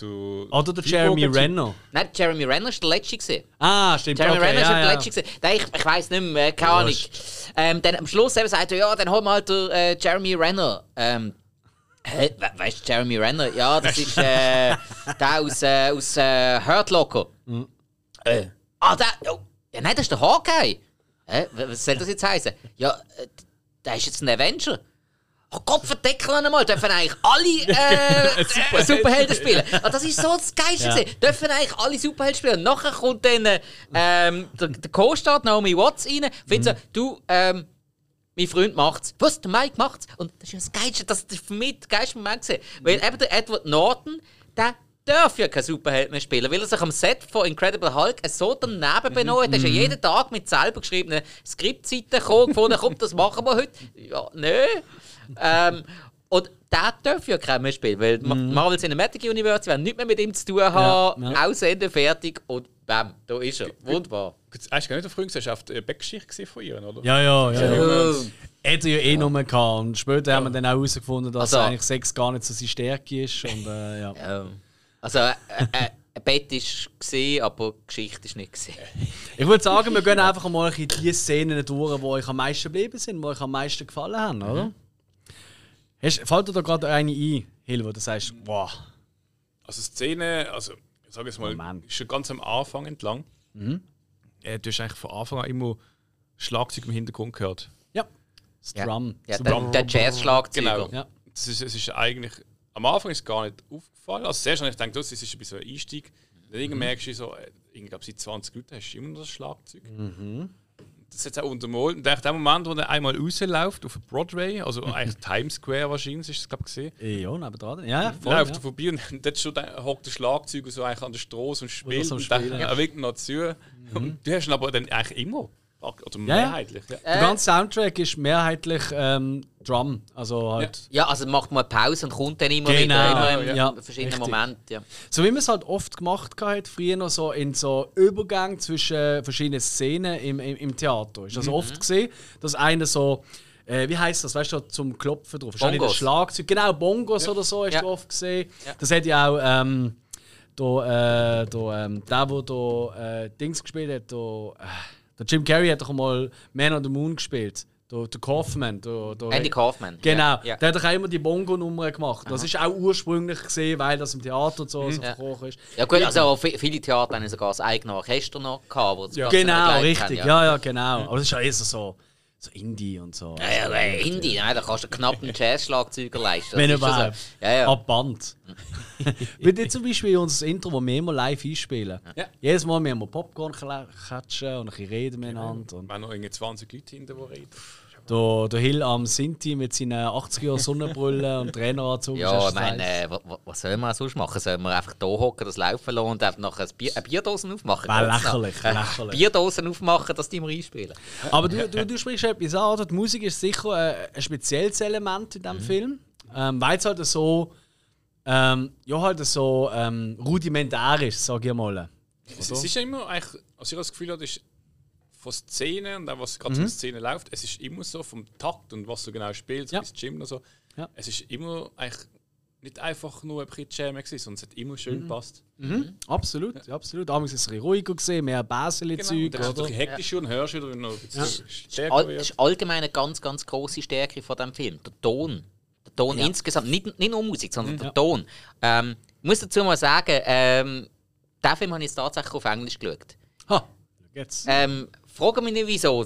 Speaker 3: du
Speaker 1: Oder der Jeremy Renner.
Speaker 2: Nein, Jeremy Renner ist der letzte gewesen.
Speaker 1: Ah, stimmt.
Speaker 2: Jeremy
Speaker 1: okay,
Speaker 2: Renner ist
Speaker 1: ja,
Speaker 2: der
Speaker 1: ja.
Speaker 2: letzte gewesen. Nein, ich, ich weiß nicht mehr, äh, keine Ahnung. Ähm, dann am Schluss eben sagt er, ja, dann holen wir halt den, äh, Jeremy Renner. Ähm, hä, we weißt du, Jeremy Renner? Ja, das ist äh, der aus, äh, aus äh, Hurt Locker.
Speaker 1: Mhm.
Speaker 2: Äh, ah, der, oh, ja, nein, das ist der Hawkeye. Hä, was soll das jetzt heißen? Ja, äh, der ist jetzt ein Avenger. Oh Gott, verdeckeln einmal, dürfen eigentlich alle äh, äh, Superhelden spielen. Ah, das ist so das Geilste.
Speaker 1: Ja.
Speaker 2: Dürfen eigentlich alle Superhelden spielen. Und nachher kommt dann äh, ähm, der, der Co-Star, Naomi Watts, rein. Findet so, du, ähm, mein Freund macht's. Was? Der Mike macht's? Und das ist das Geilste, das ist für mich der geilste Moment gewesen. Weil eben der Edward Norton, der darf ja kein Superheld mehr spielen, weil er sich am Set von Incredible Hulk so daneben benommen hat. Er ist ja jeden Tag mit selber geschriebenen Skriptseiten gekommen, gefunden, komm, das machen wir heute. Ja, nö. ähm, und der darf ja keiner mehr spielen, weil Ma- Marvel Cinematic Universe werden nichts mehr mit ihm zu tun haben,
Speaker 1: Ja, ja.
Speaker 2: aussenden, fertig und bam, da ist er. Wunderbar.
Speaker 3: Hast du gar nicht auf hast du auf die Backgeschichte gesehen von ihr, oder?
Speaker 1: Ja, ja, ja. ja. Hätte er ja eh noch mehr gehabt. Und später haben wir dann auch herausgefunden, dass
Speaker 2: Also-
Speaker 1: eigentlich Sex gar nicht so seine Stärke ist. Und, äh, ja.
Speaker 2: Ähm, also, äh, äh, ein Bett ist gesehen, aber die Geschichte ist nicht gesehen.
Speaker 1: Ich würde sagen, wir gehen einfach mal in die Szenen durch, die euch am meisten geblieben sind, die euch am meisten gefallen haben, oder? Hast, fällt dir da gerade eine ein, Hill, wo du sagst, wow.
Speaker 3: Also Szene, also ich sage jetzt mal,
Speaker 1: Moment.
Speaker 3: schon ganz am Anfang entlang. Äh, du hast eigentlich von Anfang an immer Schlagzeug im Hintergrund gehört.
Speaker 1: Ja. Das
Speaker 2: Ja,
Speaker 1: Drum.
Speaker 2: ja
Speaker 1: So
Speaker 2: der, der Jazz-Schlagzeuger.
Speaker 3: Genau.
Speaker 1: Ja.
Speaker 3: Das ist, es ist eigentlich, am Anfang ist es gar nicht aufgefallen. Also zuerst habe ich gedacht, das ist ein bisschen ein Einstieg. Dann irgendwann merkst du so, äh, ich glaube seit 20 Minuten hast du immer noch das Schlagzeug. Das ist jetzt auch untermalt. Und in dem Moment, wo er einmal rausläuft auf Broadway, also eigentlich Times Square wahrscheinlich, ist es glaube ich gesehen.
Speaker 1: Ja, nebendran. Ja, voll.
Speaker 3: läuft
Speaker 1: ja.
Speaker 3: er vorbei und dort schon hockt der Schlagzeuger so eigentlich an der Straße und spielt.
Speaker 1: so
Speaker 3: und dann
Speaker 1: ja.
Speaker 3: winkt noch zu. Und du hast ihn aber dann eigentlich immer. Oder
Speaker 1: Ja, ja.
Speaker 3: mehrheitlich. Ja.
Speaker 1: Der ganze Soundtrack ist mehrheitlich ähm, Drum. Also halt.
Speaker 2: Ja, also macht mal Pause und kommt dann immer
Speaker 1: Genau,
Speaker 2: wieder immer in
Speaker 1: ja.
Speaker 2: verschiedenen
Speaker 1: Richtig.
Speaker 2: Momenten. Ja.
Speaker 1: So wie man es halt oft gemacht hat, früher noch so in so Übergang zwischen verschiedenen Szenen im, im, im Theater. Ist das
Speaker 2: Mhm.
Speaker 1: oft gesehen, dass einer so, äh, wie heißt das, weißt du, zum Klopfen drauf. Wahrscheinlich
Speaker 2: Bongos.
Speaker 1: das Schlagzeug, genau, Bongos oder so, hast
Speaker 2: Ja.
Speaker 1: du oft gesehen.
Speaker 2: Ja.
Speaker 1: Das hat ja auch ähm, da, äh, da, ähm, der, der da, äh, Dings gespielt hat, da, äh, der Jim Carrey hat doch mal Man on the Moon gespielt. Der, der Kaufman. Der, der,
Speaker 2: Andy Kaufman.
Speaker 1: Genau,
Speaker 2: Ja, ja.
Speaker 1: der hat doch auch immer die Bongo-Nummer gemacht. Das ist auch ursprünglich gesehen, weil das im Theater so, so
Speaker 2: Mhm. Ja.
Speaker 1: verkrochen ist.
Speaker 2: Ja gut, also vi- viele Theater haben sogar das eigene Orchester noch gehabt, wo das Ganze
Speaker 1: Genau, richtig.
Speaker 2: haben,
Speaker 1: Ja, ja, genau. Aber das ist ja eher so, so, Indie und so.
Speaker 2: Ja, ja, aber Hindi, nein, da kannst du knapp einen Jazz-Schlagzeuger leisten. Das
Speaker 1: Wenn
Speaker 2: ist schon
Speaker 1: überhaupt.
Speaker 2: So. Ja, ja.
Speaker 1: Ab Band. Wie jetzt zum Beispiel unser Intro, das wir immer live einspielen.
Speaker 3: Ja.
Speaker 1: Jedes Mal müssen wir Popcorn catchen und ein bisschen reden miteinander. Und
Speaker 3: Wir haben noch irgendwie 20 Leute hinter, die reden.
Speaker 1: Der, der Hill am Sinti mit seinen 80er Sonnenbrille und Traineranzug.
Speaker 2: Ja, ich meine, äh, wa- wa- was soll man sonst machen? Sollen wir einfach hier hocken, das laufen lassen und einfach nachher ein Bier, eine Bierdosen aufmachen? Noch?
Speaker 1: lächerlich,
Speaker 2: Äh,
Speaker 1: lächerlich.
Speaker 2: Bierdosen aufmachen, dass die wir einspielen.
Speaker 1: Aber du, du, du sprichst etwas an, oder? Die Musik ist sicher äh, ein spezielles Element in diesem Film. Ähm, weil es halt so, ähm, ja, halt so ähm, rudimentär ist, sag ich mal.
Speaker 3: Es, es ist ja immer eigentlich, also ich habe das Gefühl, das ist von Szene und auch was gerade so in Szene läuft, es ist immer so vom Takt und was du genau spielst,
Speaker 1: Ja.
Speaker 3: bis Gym und so.
Speaker 1: Ja.
Speaker 3: Es ist immer eigentlich nicht einfach nur ein bisschen Jam gewesen, sondern es hat immer schön gepasst.
Speaker 1: Absolut, ja. absolut. Damals ist es ein bisschen ruhiger gesehen, mehr
Speaker 3: Genau.
Speaker 1: Baseli-Zeug,
Speaker 3: Dann
Speaker 1: oder?
Speaker 3: bisschen hektischer und hörst wieder, wenn noch ein bisschen stärker
Speaker 2: All,
Speaker 3: wird.
Speaker 2: ist allgemein eine ganz, ganz große Stärke von diesem Film. Der Ton. Der Ton
Speaker 1: Ja.
Speaker 2: insgesamt. Nicht, nicht nur Musik, sondern der Ton. Ähm, ich muss dazu mal sagen, ähm, den Film habe ich jetzt tatsächlich auf Englisch geschaut.
Speaker 1: Ha, jetzt.
Speaker 2: Ähm, frage mich nicht wieso.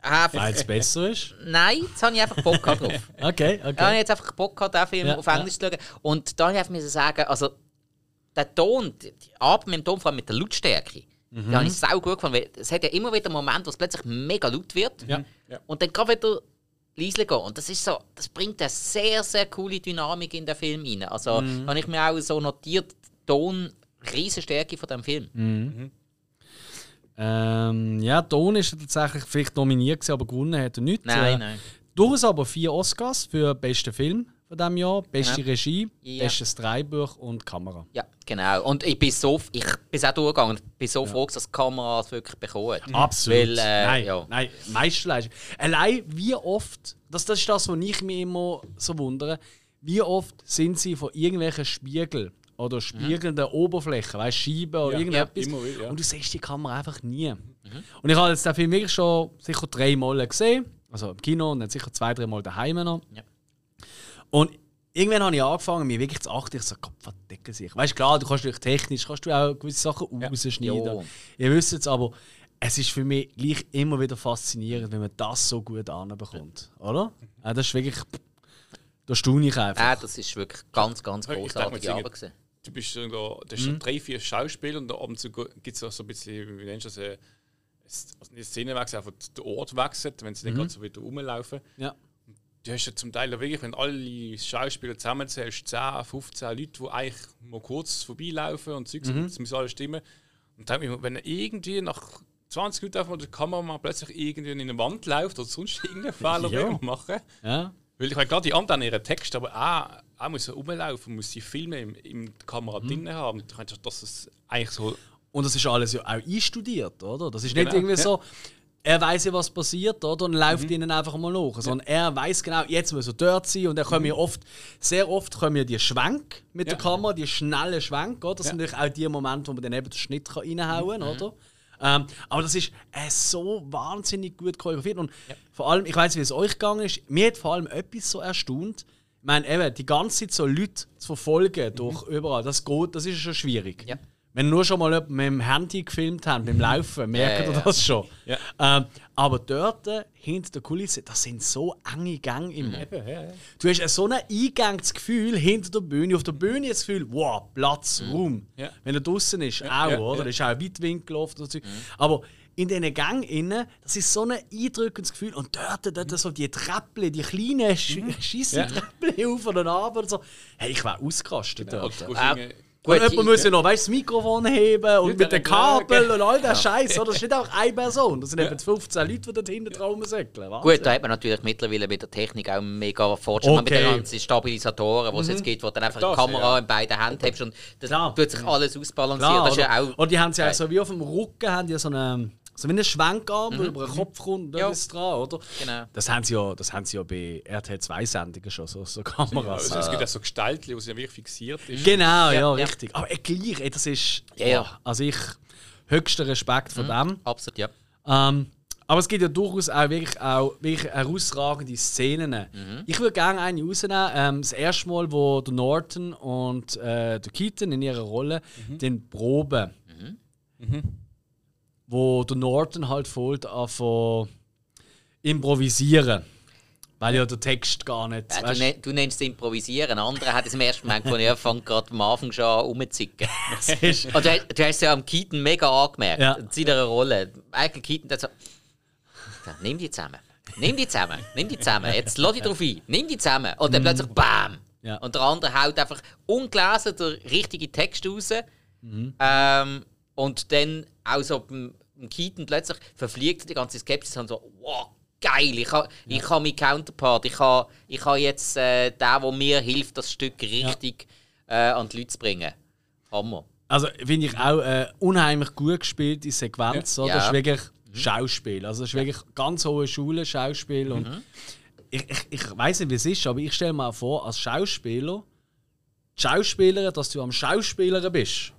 Speaker 2: Einfach,
Speaker 1: Weil es besser ist.
Speaker 2: nein, jetzt habe ich einfach Bock gehabt drauf.
Speaker 1: Okay,
Speaker 2: Da habe ich
Speaker 1: okay.
Speaker 2: jetzt einfach Bock gehabt, den Film
Speaker 1: Ja,
Speaker 2: auf Englisch zu schauen. Und da habe ich sagen, also der Ton, die Arbeit mit dem Ton, vor allem mit der Lautstärke,
Speaker 1: Mhm.
Speaker 2: die habe ich sau gut gefunden. Weil es hat ja immer wieder einen Moment, wo es plötzlich mega laut wird.
Speaker 1: Ja.
Speaker 2: Und dann kann wieder leise gehen. Und das ist so, das bringt eine sehr, sehr coole Dynamik in den Film rein. Also
Speaker 1: Mhm.
Speaker 2: habe ich mir auch so notiert, Ton, riesen Stärke von dem Film.
Speaker 1: Mhm. Ähm, ja, Ton ist tatsächlich vielleicht nominiert, gewesen, aber gewonnen hat er nicht.
Speaker 2: Nein,
Speaker 1: Äh,
Speaker 2: nein.
Speaker 1: Durchaus aber vier Oscars für besten Film von diesem Jahr, beste
Speaker 2: Ja.
Speaker 1: Regie,
Speaker 2: Ja.
Speaker 1: bestes Drehbuch und Kamera.
Speaker 2: Ja, genau. Und ich bin so, ich bin auch durchgegangen und bin so froh, dass die Kamera es wirklich bekommen hat.
Speaker 1: Absolut.
Speaker 2: Weil, äh,
Speaker 1: nein,
Speaker 2: ja.
Speaker 1: nein, Meisterleistung. Allein wie oft, das, das ist das, was ich mich immer so wundere, wie oft sind sie von irgendwelchen Spiegeln oder spiegelnden Oberflächen, weißt Scheiben oder
Speaker 3: Ja,
Speaker 1: irgendetwas.
Speaker 3: ja, immer wieder, ja.
Speaker 1: Und du siehst die Kamera einfach nie. Und ich habe jetzt den Film wirklich schon sicher dreimal gesehen. Also im Kino und dann sicher zwei, dreimal daheim noch.
Speaker 2: Ja.
Speaker 1: Und irgendwann habe ich angefangen, mir wirklich zu achten. Ich so, Gott, verdecken sich. Weißt du, klar, du kannst natürlich technisch kannst du auch gewisse Sachen rausschneiden.
Speaker 2: Jo.
Speaker 1: Ihr wisst es, aber es ist für mich gleich immer wieder faszinierend, wenn man das so gut anbekommt. Oder? Ja, das ist wirklich. Da staune ich einfach.
Speaker 2: Ja, das ist wirklich ganz, ganz
Speaker 3: jetzt
Speaker 2: Arbeit.
Speaker 3: Du bist so da, da hast drei, vier Schauspieler und da ab und zu gibt es auch so ein bisschen, wie nennst du das, äh, es- also nicht Szenenwechsel, einfach der Ort wechselt, wenn sie dann gerade so wieder rumlaufen.
Speaker 1: Ja.
Speaker 3: Du hast ja zum Teil auch wirklich, wenn alle Schauspieler zusammenzählst, 10, 15 Leute, die eigentlich mal kurz vorbeilaufen und Zeugs, und das müssen alle stimmen. Und dann, wenn er irgendwie nach 20 Minuten auf der Kamera mal plötzlich irgendwie in eine Wand läuft oder sonst irgendeinen Fehler
Speaker 1: Ja.
Speaker 3: machen,
Speaker 1: Ja.
Speaker 3: weil ich meine, gerade die anderen ihren Text, aber auch, auch muss er rumlaufen, muss die Filme im, in der Kamera drin haben. Ich meine, dass es eigentlich so.
Speaker 1: Und das ist alles ja auch einstudiert, oder? Das ist nicht
Speaker 3: Genau,
Speaker 1: irgendwie
Speaker 3: ja.
Speaker 1: so, er weiß ja, was passiert, oder? Und läuft ihnen einfach mal nach. Sondern er weiß genau, jetzt muss er dort sein. Und dann kommen ja oft, sehr oft kommen ja die Schwenk mit der
Speaker 3: Ja.
Speaker 1: Kamera, die schnellen Schwenk, oder? Das
Speaker 3: Ja.
Speaker 1: sind natürlich auch die Momente, wo man dann eben den Schnitt kann reinhauen kann, oder? Ähm, aber das ist äh, so wahnsinnig gut choreografiert. Und vor allem, ich weiß nicht, wie es euch gegangen ist, mir hat vor allem etwas so erstaunt. Ich meine, eben, die ganze Zeit so Leute zu verfolgen durch überall, das geht, das ist schon schwierig.
Speaker 2: Ja.
Speaker 1: Wenn nur schon mal mit dem Handy gefilmt haben, beim Laufen, merkt
Speaker 2: Ja, ja,
Speaker 1: ihr
Speaker 2: ja.
Speaker 1: das schon.
Speaker 3: Ja.
Speaker 1: Ähm, aber dort, äh, hinter der Kulisse, das sind so enge Gänge immer. Du hast so ein eingegangenes Gefühl hinter der Bühne. Auf der Bühne das Gefühl, wow, Platz, Raum.
Speaker 3: Ja.
Speaker 1: Wenn er draußen ist, auch,
Speaker 3: ja,
Speaker 1: oder?
Speaker 3: ja.
Speaker 1: Das ist auch ein Weitwinkel oft. so. Aber in diesen Gängen innen, das ist so ein eindrückendes Gefühl. Und dort, dort so die Treppen, die kleinen, mhm. scheisse
Speaker 3: Ja.
Speaker 1: Treppen auf und ab und so. Hey, ich wäre ausgerastet dort.
Speaker 3: Oder-
Speaker 2: Ah,
Speaker 3: oder-
Speaker 1: Und
Speaker 2: Gut,
Speaker 1: jemand muss ja noch weißt, das Mikrofon heben und
Speaker 3: Ja,
Speaker 1: mit den Kabel
Speaker 3: ja,
Speaker 1: und all der Scheiß. Oder? Das ist nicht auch eine Person. Das sind eben 15 Leute, die dort hinten dran rumsäckeln.
Speaker 2: Gut, da hat man natürlich mittlerweile mit der Technik auch mega Fortschritt mit den
Speaker 1: Okay.
Speaker 2: ganzen Stabilisatoren, die es jetzt gibt, wo du dann einfach
Speaker 3: Das,
Speaker 2: die Kamera
Speaker 3: ja.
Speaker 2: in beiden Händen hast und das
Speaker 1: Klar.
Speaker 2: tut sich alles ausbalancieren.
Speaker 1: Klar,
Speaker 2: das ist ja auch.
Speaker 1: oder die haben sie ja so wie auf dem Rücken haben die so eine, so wie einen Schwenkarm, der über den Kopf kommt und da
Speaker 2: Ja.
Speaker 1: ist es dran, oder?
Speaker 2: Genau.
Speaker 1: Das haben sie ja, das haben sie ja bei RTL 2 Sendungen schon, so, so Kameras.
Speaker 3: Also, es gibt auch so Gestalten, wo sie ja wirklich fixiert ist.
Speaker 1: Genau, ja,
Speaker 2: Ja, ja.
Speaker 1: richtig. Aber äh, gleich, ey, das ist.
Speaker 2: Ja, ja.
Speaker 1: Also ich höchsten Respekt von dem.
Speaker 2: Absolut, ja.
Speaker 1: Ähm, aber es gibt ja durchaus auch wirklich, auch wirklich herausragende Szenen. Ich würde gerne eine rausnehmen. Ähm, das erste Mal, wo der Norton und äh, der Keaton in ihrer Rolle den Proben, wo der Norton halt voll von improvisieren. Weil ja der Text gar nicht.
Speaker 2: Äh, du, nen- du nennst es improvisieren. Andere hat es im ersten Moment er fängt gerade am Anfang schon an rumzuzicken. du, hast- du hast es ja am Keaton mega angemerkt,
Speaker 1: Ja.
Speaker 2: in seiner Rolle. Michael Keaton hat so. "So, Nimm die zusammen. Nimm die zusammen. Nimm die zusammen. Jetzt lass dich drauf ein. Nimm die zusammen. Und dann plötzlich BAM!
Speaker 1: Mhm. Ja.
Speaker 2: Und der andere haut einfach ungelesen den richtigen Text raus.
Speaker 1: Mhm.
Speaker 2: Ähm, und dann auch so beim, beim Keaton plötzlich verfliegt die ganze Skepsis und so, wow, geil, ich habe ich ha meinen Counterpart, ich habe ich ha jetzt äh, den, der mir hilft, das Stück richtig äh, an die Leute zu bringen. Hammer.
Speaker 1: Also finde ich auch äh, unheimlich gut gespielt, die Sequenz.
Speaker 2: Ja.
Speaker 1: Das ist wirklich Schauspiel. Also das ist wirklich ganz hohe Schule Schauspiel. Und ich ich, ich weiß nicht, wie es ist, aber ich stelle mir vor, als Schauspieler, die Schauspielerin, dass du am Schauspielern bist.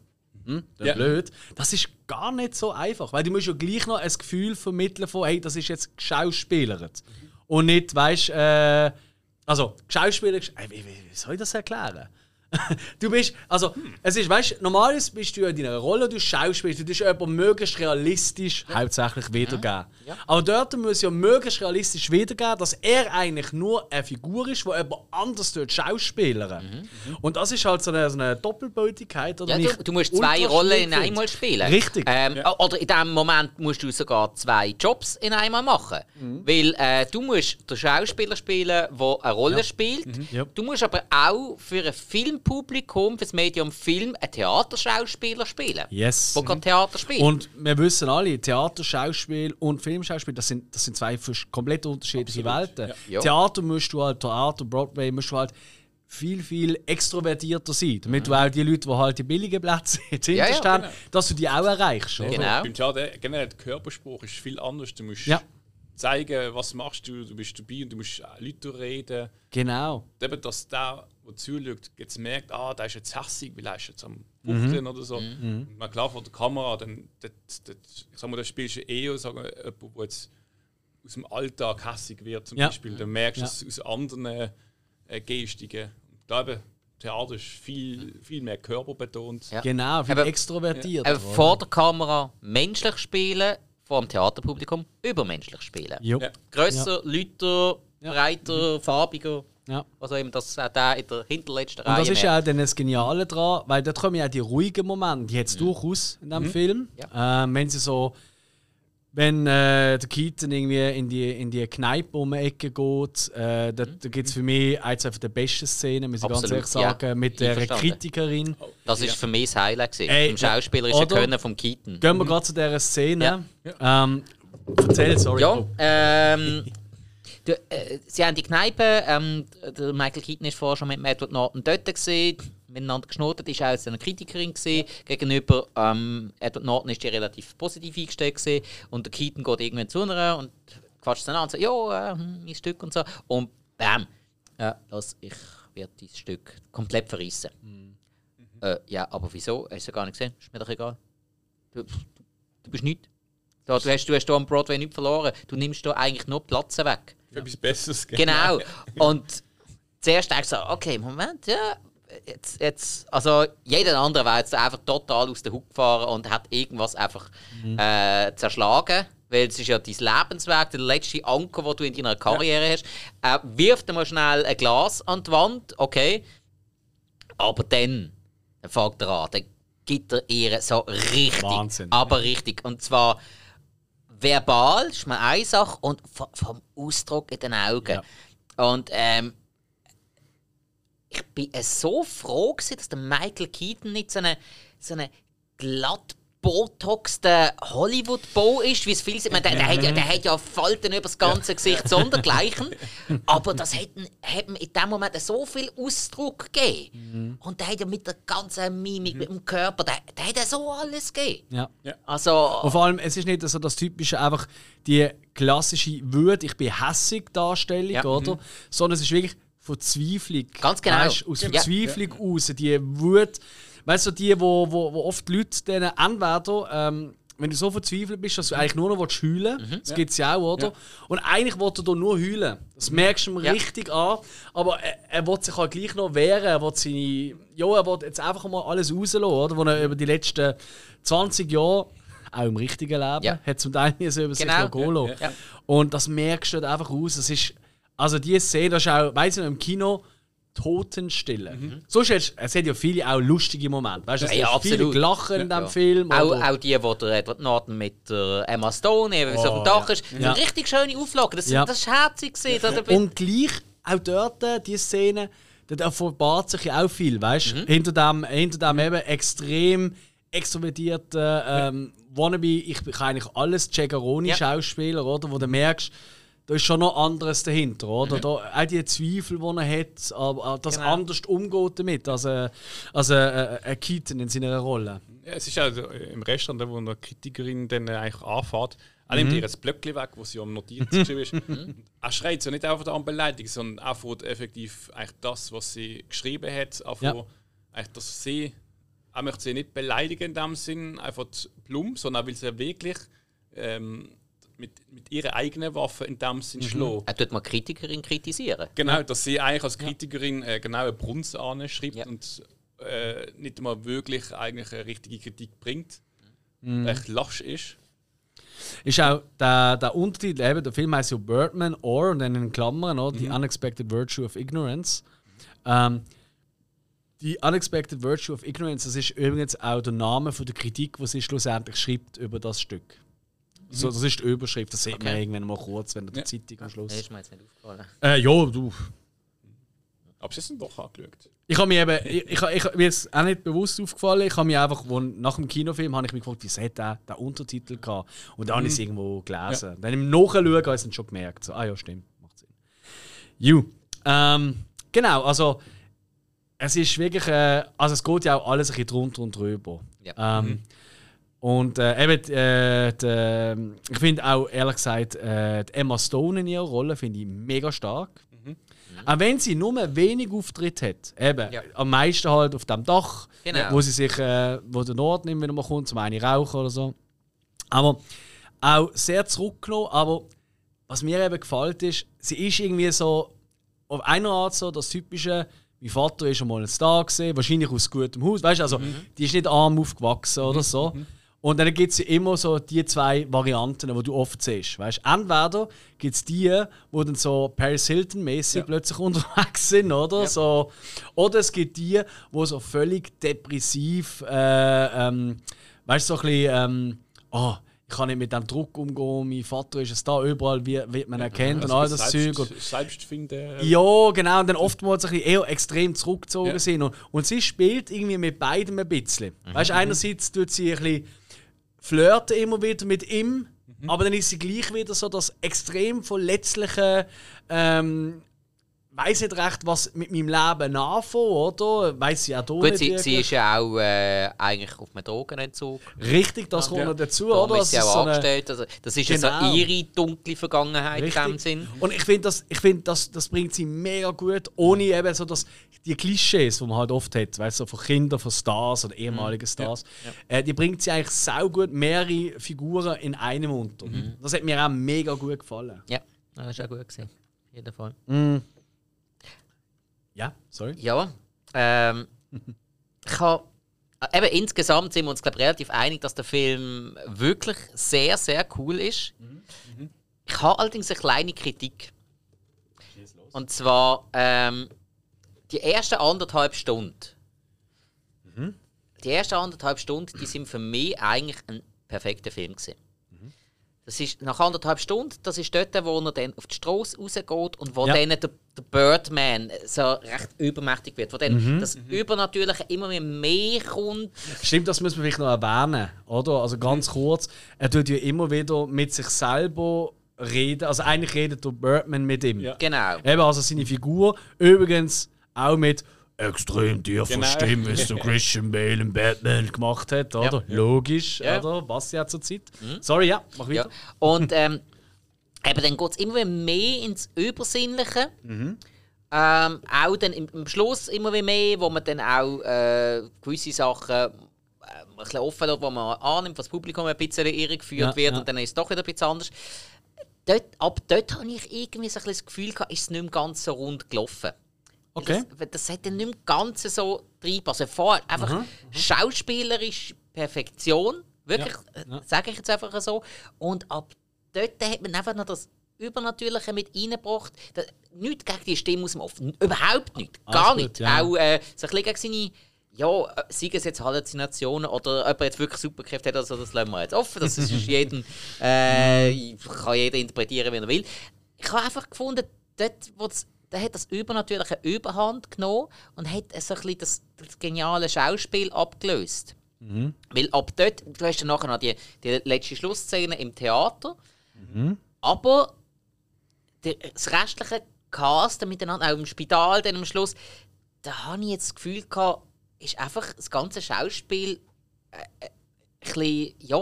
Speaker 1: Hm? Das
Speaker 3: Ja.
Speaker 1: blöd. Das ist gar nicht so einfach, weil du musst ja gleich noch ein Gefühl vermitteln von, hey, das ist jetzt geschauspielert. Und nicht, weißt äh, also Schauspieler, äh, wie, wie, wie soll ich das erklären? Du bist, also, es ist, weißt du, normalerweise bist du ja in deiner Rolle, du schauspielst, du tust jemanden möglichst realistisch hauptsächlich wiedergeben. Aber dort muss ja möglichst realistisch wiedergeben, dass er eigentlich nur eine Figur ist, die jemand anders dort schauspielern. Und das ist halt so eine, so eine Doppelbötigkeit. Oder
Speaker 2: Ja, du, du musst zwei Rollen in einmal spielen.
Speaker 1: Richtig.
Speaker 2: Ähm, Oder in dem Moment musst du sogar zwei Jobs in einmal machen.
Speaker 1: Mhm.
Speaker 2: Weil äh, du musst den Schauspieler spielen, der eine Rolle spielt.
Speaker 1: Mhm. Ja.
Speaker 2: Du musst aber auch für ein Filmpublikum, für das Medium Film, einen Theaterschauspieler spielen.
Speaker 1: Yes.
Speaker 2: Der gerade Theater spielt.
Speaker 1: Und wir wissen alle, Theater, Schauspiel und Filmschauspiel, das sind, das sind zwei komplett unterschiedliche Welten.
Speaker 2: Ja.
Speaker 1: Theater musst du halt, Theater, Broadway musst du halt viel, viel extrovertierter sein, damit du auch die Leute, die halt die billigen Plätze jetzt
Speaker 2: Ja, ja,
Speaker 1: hinterstehen,
Speaker 3: genau.
Speaker 1: dass du die auch erreichst. Oder?
Speaker 2: Genau.
Speaker 3: Beim Theater generell der Körperspruch ist viel anders. Du musst
Speaker 1: Ja.
Speaker 3: zeigen, was machst du, du bist dabei und du musst Leute reden.
Speaker 1: Genau.
Speaker 3: Und eben, dass der, der zuschaut, jetzt merkt, ah, der ist jetzt hässig, weil er ist jetzt am
Speaker 1: Mhm.
Speaker 3: Buchteln oder so. Und man klar vor der Kamera, dann, das, das, ich sag mal, da spielst du eher sagen, jemand, der jetzt aus dem Alltag hässig wird, zum
Speaker 1: Ja.
Speaker 3: Beispiel. Dann merkst du
Speaker 1: Ja.
Speaker 3: es aus anderen äh, Gestiken. Und da eben, Theater ist viel, viel mehr körperbetont.
Speaker 2: Ja.
Speaker 1: Genau, viel
Speaker 2: Aber-
Speaker 1: extrovertierter.
Speaker 2: Eben vor der Kamera menschlich spielen, vor dem Theaterpublikum übermenschlich spielen.
Speaker 1: Jo.
Speaker 3: Ja.
Speaker 2: Grösser, lauter,
Speaker 1: Ja.
Speaker 2: breiter, farbiger.
Speaker 1: Ja.
Speaker 2: Was auch immer, das auch der in der hinterletzten
Speaker 1: Und
Speaker 2: Reihe
Speaker 1: das ist ja auch dann das Geniale daran, weil dort kommen ja auch die ruhigen Momente, die jetzt durchaus in diesem Film. Ähm, wenn sie so, wenn äh, der Keaton irgendwie in die, in die Kneipe um die Ecke geht, äh, da, da gibt es für mich eins von der besten Szenen, muss ich ganz
Speaker 2: Absolut,
Speaker 1: ehrlich sagen,
Speaker 2: ja.
Speaker 1: mit der. Kritikerin.
Speaker 2: Das ist für mich das Highlight gewesen.
Speaker 1: Ey,
Speaker 2: Im Schauspielerischen
Speaker 1: oder?
Speaker 2: Können vom Keaton.
Speaker 1: Gehen wir gerade zu dieser Szene. Ähm, erzähl, sorry.
Speaker 2: Ja,
Speaker 1: Bob.
Speaker 2: ähm, du, äh, sie haben die Kneipe, ähm, der Michael Keaton ist vorher schon mit Edward Norton dort gesehen, miteinander geschnotet, ist auch als eine Kritikerin gesehen. Gegenüber ähm, Edward Norton ist die relativ positiv eingestellt gesehen und der Keaton geht irgendwann zu einer und quatscht dann an und sagt, ja, äh, hm, mein Stück und so. Und bam, ja, das, ich werde dieses Stück komplett verrissen. Äh, ja, aber wieso? Hast du gar nicht gesehen? Ist mir doch egal. Du, du, bist nichts. Du hast, du hast hier am Broadway nichts verloren. Du nimmst da eigentlich nur Platz weg.
Speaker 3: Für etwas Besseres.
Speaker 2: Genau. Und zuerst denkst du so, okay, Moment, ja, jetzt, jetzt, also jeder andere wäre jetzt einfach total aus der Hut gefahren und hat irgendwas einfach äh, zerschlagen. Weil es ist ja dein Lebensweg, der letzte Anker, den du in deiner Karriere hast. Äh, wirft mal schnell ein Glas an die Wand, okay. Aber dann, dann fängt er an, dann gibt er ihr so richtig,
Speaker 1: Wahnsinn.
Speaker 2: aber richtig. Und zwar verbal, ist mal eine Sache, und vom Ausdruck in den Augen. Und ähm, ich bin äh, so froh, gewesen, dass der Michael Keaton nicht so eine, so eine glatt botoxte Hollywood-Bau ist, wie es viel sind. Der, der, hat ja, der hat ja Falten über das ganze Gesicht, sondergleichen. Aber das hat, ihm- hat in dem Moment so viel Ausdruck gegeben. Und der hat ja mit der ganzen Mimik, mit dem Körper, der, der hat ja so alles gegeben.
Speaker 1: Ja.
Speaker 2: Also,
Speaker 1: Und vor allem, es ist nicht so das typische, einfach die klassische Wut, ich bin hässig Darstellung,
Speaker 2: Ja.
Speaker 1: oder? Sondern es ist wirklich Verzweiflung.
Speaker 2: Ganz genau.
Speaker 1: Weißt, aus
Speaker 2: Ja.
Speaker 1: Verzweiflung raus, die Wut. Weißt du, die, wo, wo, wo oft Leute denen entweder, ähm, wenn du so verzweifelt bist, dass du eigentlich nur noch willst heulen
Speaker 2: Mhm.
Speaker 1: willst, das gibt es ja auch, oder? Und eigentlich will er nur heulen. Das merkst du ihm
Speaker 2: Ja.
Speaker 1: richtig an. Aber er, er will sich halt gleich noch wehren. Er will seine. Ja, er will jetzt einfach mal alles rauslassen, oder? Was er über die letzten 20 Jahre, auch im richtigen Leben,
Speaker 2: Ja.
Speaker 1: hat zum Teil nie so über sich
Speaker 2: Genau.
Speaker 1: noch gehen lassen.
Speaker 2: Ja.
Speaker 1: Und das merkst du halt einfach raus. Das ist, also die Szene, das ist auch, weiss ich noch, im Kino, Totenstille. Sonst hast, es hat ja viele auch lustige Momente. Weißt es
Speaker 2: Mhm. Ja,
Speaker 1: gibt viele
Speaker 2: absolut.
Speaker 1: Gelachen in diesem Film.
Speaker 2: Auch,
Speaker 1: oder-
Speaker 2: auch die, wo der Edward Norton mit der Emma Stone eben so auf dem Dach ist.
Speaker 1: Ja.
Speaker 2: richtig schöne Auflagen. Das,
Speaker 1: Ja.
Speaker 2: das ist herzig
Speaker 1: Und gleich auch dort, äh, die Szene, da offenbart sich ja auch viel, weißt
Speaker 2: Mhm.
Speaker 1: Hinter dem, hinter dem eben extrem extrovertierten ähm, Wannabe, ich bin eigentlich alles Cegaroni-Schauspieler, oder? Wo du merkst, da ist schon noch anderes dahinter, oder? Da, auch die Zweifel, die er hat, aber äh, das
Speaker 2: Genau.
Speaker 1: anders umgeht damit, als, äh, als äh, ein Keaton in seiner Rolle.
Speaker 3: Ja, es ist also im Restaurant, wo eine Kritikerin dann äh, eigentlich anfährt, er nimmt ihr das Blöckchen weg, wo sie am Notiz geschrieben ist. er schreit so nicht einfach an Beleidigung, sondern er fährt effektiv eigentlich das, was sie geschrieben hat, einfach
Speaker 1: Ja.
Speaker 3: eigentlich, dass sie, er möchte sie nicht beleidigen in dem Sinn, einfach plump, sondern er will sie wirklich ähm, mit, mit ihrer eigenen Waffe in dem Sinn schlagen.
Speaker 2: Er tut mal Kritikerin kritisieren.
Speaker 3: Genau, dass sie eigentlich als Kritikerin äh, genau eine Brunst anschreibt
Speaker 2: Ja.
Speaker 3: und äh, nicht mal wirklich eigentlich eine richtige Kritik bringt.
Speaker 1: Mhm.
Speaker 3: Echt lasch ist.
Speaker 1: Ist auch der, der Untertitel, eben, der Film heißt ja Birdman or und dann in Klammern, oder?
Speaker 2: Mhm.
Speaker 1: The Unexpected Virtue of Ignorance. Ähm, die Unexpected Virtue of Ignorance, das ist übrigens auch der Name von der Kritik, die sie schlussendlich schreibt über das Stück. So, das ist die Überschrift, das sieht man
Speaker 2: Okay.
Speaker 1: irgendwann mal kurz, wenn der
Speaker 3: Ja.
Speaker 1: Zeitung am Schluss.
Speaker 2: Das ist mir jetzt nicht aufgefallen.
Speaker 1: Äh, ja, du.
Speaker 3: Aber sie sind doch angeschaut.
Speaker 1: Ich habe mir eben, ich, ich, ich, mir ist auch nicht bewusst aufgefallen. Ich habe mir einfach, wo, nach dem Kinofilm habe ich mich gefragt, wie hat der, der Untertitel gehabt? Und dann habe ich es irgendwo gelesen. Dann im Nachschauen habe ich es dann schon gemerkt. So, ah ja, stimmt, macht Sinn. You. Ähm, genau, also es ist wirklich, äh, also es geht ja auch alles ein bisschen drunter und drüber.
Speaker 2: Ja.
Speaker 1: Ähm, Und äh, eben, äh, die, ich finde auch, ehrlich gesagt, äh, die Emma Stone in ihrer Rolle finde ich mega stark. Auch wenn sie nur wenig Auftritt hat. Eben,
Speaker 2: Ja.
Speaker 1: am meisten halt auf dem Dach,
Speaker 2: Genau.
Speaker 1: wo sie sich, äh, wo der Norden immer mal kommt, zum einen rauchen oder so. Aber auch sehr zurückgenommen. Aber was mir eben gefällt ist, sie ist irgendwie so, auf einer Art so das typische, mein Vater ist schon mal ein Star gesehen, wahrscheinlich aus gutem Haus. Weißt du, also, die ist nicht arm aufgewachsen oder so. Und dann gibt es ja immer so die zwei Varianten, die du oft siehst. Weißt? Entweder gibt es die, die dann so Paris Hilton-mäßig plötzlich unterwegs sind, oder? So, oder es gibt die, die so völlig depressiv, äh, ähm, weißt du, so ein bisschen, ähm, oh, ich kann nicht mit dem Druck umgehen, mein Vater ist es da, überall wird, wird man erkennt und all das Zeug. Und,
Speaker 3: Selbstfinden.
Speaker 1: ja, genau. Und dann oftmals ein bisschen eher extrem zurückgezogen
Speaker 3: Ja.
Speaker 1: sind. Und, und sie spielt irgendwie mit beidem ein bisschen. Weißt du, einerseits tut sie ein bisschen flirten immer wieder mit ihm, aber dann ist sie gleich wieder so das extrem verletzliche. Ähm, weiß nicht recht, was mit meinem Leben anfangen, oder? Weiß sie auch da
Speaker 2: Gut,
Speaker 1: nicht
Speaker 2: sie, sie ist ja auch äh, eigentlich auf einem Drogenentzug.
Speaker 1: Richtig, das kommt
Speaker 3: Ja.
Speaker 1: noch dazu,
Speaker 2: Darum
Speaker 1: oder?
Speaker 2: ist sie
Speaker 1: Das
Speaker 2: auch
Speaker 1: so
Speaker 2: angestellt. Also, das ist ja
Speaker 1: Genau.
Speaker 2: so ihre dunkle Vergangenheit in dem
Speaker 1: Richtig.
Speaker 2: Sinn.
Speaker 1: Und ich finde, das, ich find, das, das bringt sie mega gut, ohne eben so das, die Klischees, die man halt oft hat, weißt du, so von Kindern, von Stars oder ehemaligen Stars. Äh, die bringt sie eigentlich sau gut mehrere Figuren in einem unter. Das hat mir auch mega gut gefallen.
Speaker 2: Ja, das war auch gut. Gewesen. Auf jeden Fall.
Speaker 1: Ja, sorry.
Speaker 2: Ja. Ähm, ich habe. Eben, insgesamt sind wir uns glaub, relativ einig, dass der Film wirklich sehr, sehr cool ist. Ich habe allerdings eine kleine Kritik. Und zwar ähm, die ersten anderthalb Stunden. Die ersten anderthalb Stunden, die sind für mich eigentlich ein perfekter Film gewesen. Das ist nach anderthalb Stunden, das ist dort, wo er dann auf die Straße rausgeht und wo
Speaker 1: Ja.
Speaker 2: dann der, der Birdman so recht übermächtig wird. Wo dann das Übernatürliche immer mehr, mehr kommt.
Speaker 1: Stimmt, das müssen wir vielleicht noch erwähnen, oder? Also ganz kurz, er tut ja immer wieder mit sich selber reden. Also eigentlich redet der Birdman mit ihm.
Speaker 3: Ja.
Speaker 2: Genau.
Speaker 1: Eben, also seine Figur. Übrigens auch mit extrem tiefer
Speaker 3: Genau.
Speaker 1: Stimme, der Christian Bale in Batman gemacht hat, oder? Logisch,
Speaker 2: Ja.
Speaker 1: oder? Was ja zur Zeit. Sorry, ja, mach
Speaker 2: Ja.
Speaker 1: weiter.
Speaker 2: Und ähm, eben dann geht es immer mehr ins Übersinnliche. Ähm, auch dann im, am Schluss immer mehr, wo man dann auch äh, gewisse Sachen äh, ein bisschen offen lässt, wo man annimmt, was das Publikum ein bisschen irregeführt
Speaker 1: Ja,
Speaker 2: wird
Speaker 1: ja.
Speaker 2: und dann ist es doch wieder ein bisschen anders. Dort, ab dort habe ich irgendwie so ein bisschen das Gefühl gehabt, ist es nicht mehr ganz so rund gelaufen.
Speaker 1: Okay.
Speaker 2: Das, das hat dann nicht mehr ganz so reingepasst. Also vorher einfach schauspielerisch Perfektion, wirklich,
Speaker 1: Ja, ja.
Speaker 2: äh, sage ich jetzt einfach so. Und ab dort hat man einfach noch das Übernatürliche mit reingebracht. Da, nichts gegen die Stimme aus dem Off. Überhaupt nicht. Gar
Speaker 1: gut,
Speaker 2: nicht.
Speaker 1: ja.
Speaker 2: Auch äh, so ein bisschen gegen seine. Ja, äh, seien es jetzt Halluzinationen oder ob er jetzt wirklich Superkräfte hat, also das lassen wir jetzt offen. Das ist jedem, äh, kann jeder interpretieren, wie er will. Ich habe einfach gefunden, dort, wo das, der hat das Übernatürliche Überhand genommen und hat so ein bisschen das, das geniale Schauspiel abgelöst. Weil ab dort, du hast dann nachher noch die, die letzte Schlussszene im Theater, aber der, das restliche Cast dann miteinander, auch im Spital dann am Schluss, da habe ich jetzt das Gefühl gehabt, ist einfach das ganze Schauspiel äh, äh, ein bisschen, ja,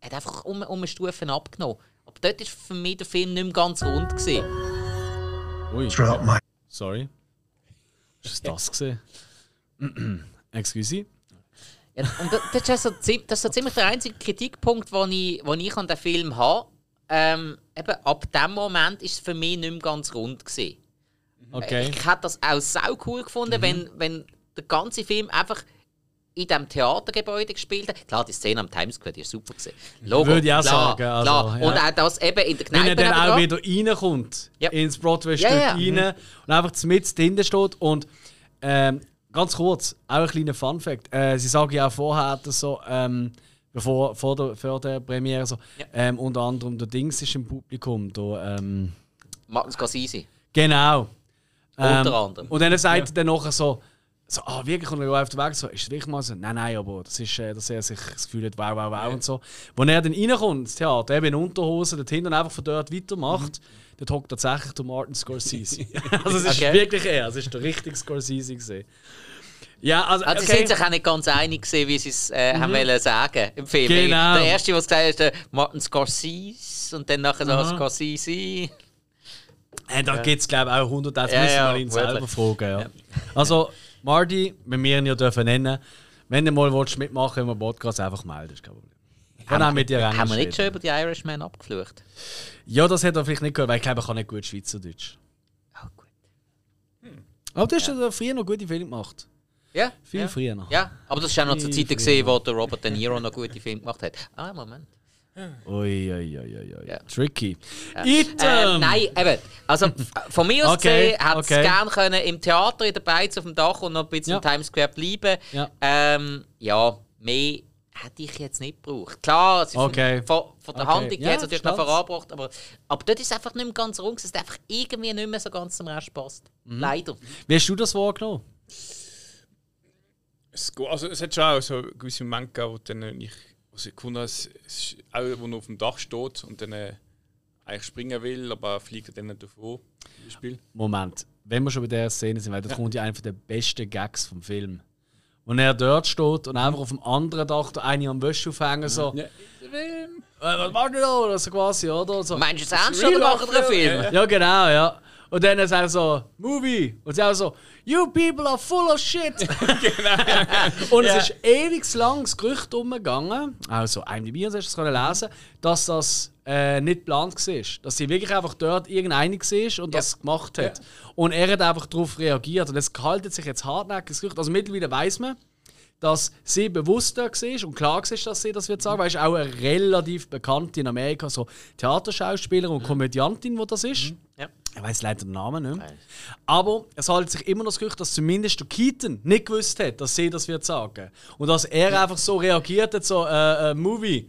Speaker 2: hat einfach um, um eine Stufe abgenommen. Aber dort ist für mich der Film nicht mehr ganz rund gewesen.
Speaker 1: Ui.
Speaker 4: Throughout my
Speaker 1: Sorry. Ist das das gesehen? Excuse.
Speaker 2: Ja, und das, das, ist so, das ist so ziemlich der einzige Kritikpunkt, den ich, den ich an den Film habe. Ähm, eben, ab dem Moment ist es für mich nicht mehr ganz rund gewesen.
Speaker 1: Okay.
Speaker 2: Ich hätte das auch sau cool gefunden, wenn, wenn der ganze Film einfach in diesem Theatergebäude gespielt hat. Klar, die Szene am Times Square die ist super gewesen. Logo,
Speaker 1: Würde ich auch
Speaker 2: klar,
Speaker 1: sagen, also,
Speaker 2: klar.
Speaker 1: ja.
Speaker 2: Und auch das eben in der
Speaker 1: Wenn
Speaker 2: Kneipe
Speaker 1: er dann auch wieder reinkommt
Speaker 2: Ja.
Speaker 1: ins broadway
Speaker 2: Ja,
Speaker 1: stück
Speaker 2: ja.
Speaker 1: rein und einfach mit dahinter steht und ähm, ganz kurz, auch ein kleiner Fun-Fact. Äh, sie sagen ja auch vorher dass so, ähm, bevor vor der, vor der Premiere so,
Speaker 2: Ja.
Speaker 1: ähm, unter anderem der Dings ist im Publikum. Da, ähm,
Speaker 2: Martin Scorsese.
Speaker 1: genau.
Speaker 2: Unter anderem.
Speaker 1: Und dann sagt er dann nachher so, so, ah, wirklich, und er auf den Weg so, ist es wirklich mal so? Nein, nein, aber das ist, äh, dass er sich das Gefühl hat, wow, wow, wow und so. Wenn er dann reinkommt ins Theater, eben in Unterhose, dort hinten einfach von dort weitermacht, dort hockt tatsächlich der Martin Scorsese. also es ist
Speaker 2: Okay.
Speaker 1: wirklich er, es ist der richtige Scorsese gesehen. Ja, also,
Speaker 2: Also sie
Speaker 1: okay.
Speaker 2: sind sich auch nicht ganz einig gewesen, wie sie es äh, haben wollen sagen im Film.
Speaker 1: Genau.
Speaker 2: Der erste, es gesagt hat, ist der Martin Scorsese und dann nachher so
Speaker 1: Aha.
Speaker 2: Scorsese.
Speaker 1: Äh, da gibt es, glaube ich, auch 100 Das
Speaker 2: Ja,
Speaker 1: müssen wir
Speaker 2: ja,
Speaker 1: mal ihn selber fragen. Ja. Also, Marty, wenn wir ihn ja dürfen nennen, wenn du mal willst, mitmachen im Podcast, einfach melden, ist kein Problem. Kann auch mit dir
Speaker 2: Haben wir nicht schon über die Irishman abgeflucht?
Speaker 1: Ja, das hat er vielleicht nicht gehört, weil ich glaube, er kann nicht gut Schweizerdeutsch.
Speaker 2: Oh, gut.
Speaker 1: Aber du hast ja. früher noch gute Filme gemacht.
Speaker 2: Ja,
Speaker 1: Viel
Speaker 2: ja.
Speaker 1: früher noch.
Speaker 2: Ja, aber das war auch noch zur Zeit, gewesen, wo der Robert De Niro noch gute Filme gemacht hat. Ah, Moment.
Speaker 1: Ui, ui, ui, ui, ui.
Speaker 2: Ja.
Speaker 1: Tricky.
Speaker 2: Ja.
Speaker 1: Item!
Speaker 2: Ähm, nein, eben. Also von mir aus
Speaker 1: Okay,
Speaker 2: gesehen, hätte
Speaker 1: okay.
Speaker 2: es gerne können im Theater in der Beiz auf dem Dach und noch ein bisschen
Speaker 1: Ja.
Speaker 2: im Times Square bleiben.
Speaker 1: Ja.
Speaker 2: Ähm, ja, mehr hätte ich jetzt nicht gebraucht. Klar, es ist
Speaker 1: Okay.
Speaker 2: von, von der
Speaker 1: Okay.
Speaker 2: Handlung
Speaker 1: Ja,
Speaker 2: her natürlich noch vorangebracht, aber, aber dort ist es einfach nicht mehr ganz rund. Es ist einfach irgendwie nicht mehr so ganz zum Rest passt.
Speaker 1: Mhm.
Speaker 2: Leider.
Speaker 1: Wie hast du das wahrgenommen?
Speaker 3: Es, also, es hat schon auch so gewisse Momente gegeben, wo dann ich, wo es es ist auch, wo er auf dem Dach steht und dann äh, eigentlich springen will, aber er fliegt dann nicht davon. Beispiel.
Speaker 1: Moment, wenn wir schon bei dieser Szene sind, weil das kommt ja einer der besten Gags vom Film. Und er dort steht und einfach auf dem anderen Dach der eine am Wäsche aufhängen, so,
Speaker 3: Ja.
Speaker 1: äh, was macht ihr da? Oder so quasi, oder? So.
Speaker 2: Meinst du es ernst oder machen wir einen Film?
Speaker 1: Ja, genau, ja. Und dann ist er so, Movie. Und sie auch so, You people are full of shit. und es ist ewig lang das Gerücht umgegangen, also IMDb hast du es können lesen, dass das äh, nicht geplant war. Dass sie wirklich einfach dort irgendeine war und das gemacht hat. Und er hat einfach darauf reagiert. Und es haltet sich jetzt hartnäckig das Gerücht. Also mittlerweile weiß man, dass sie bewusst da war und klar war, dass sie das wird sagen, weil es ist auch eine relativ bekannte in Amerika so Theaterschauspielerin und Komödiantin, die das ist.
Speaker 2: Ja.
Speaker 1: Ich weiß leider den Namen nicht mehr. Aber es haltet sich immer noch das Gerücht, dass zumindest der Keaton nicht gewusst hat, dass sie das wird sagen. Und dass er einfach so reagiert hat, so äh, äh, Movie.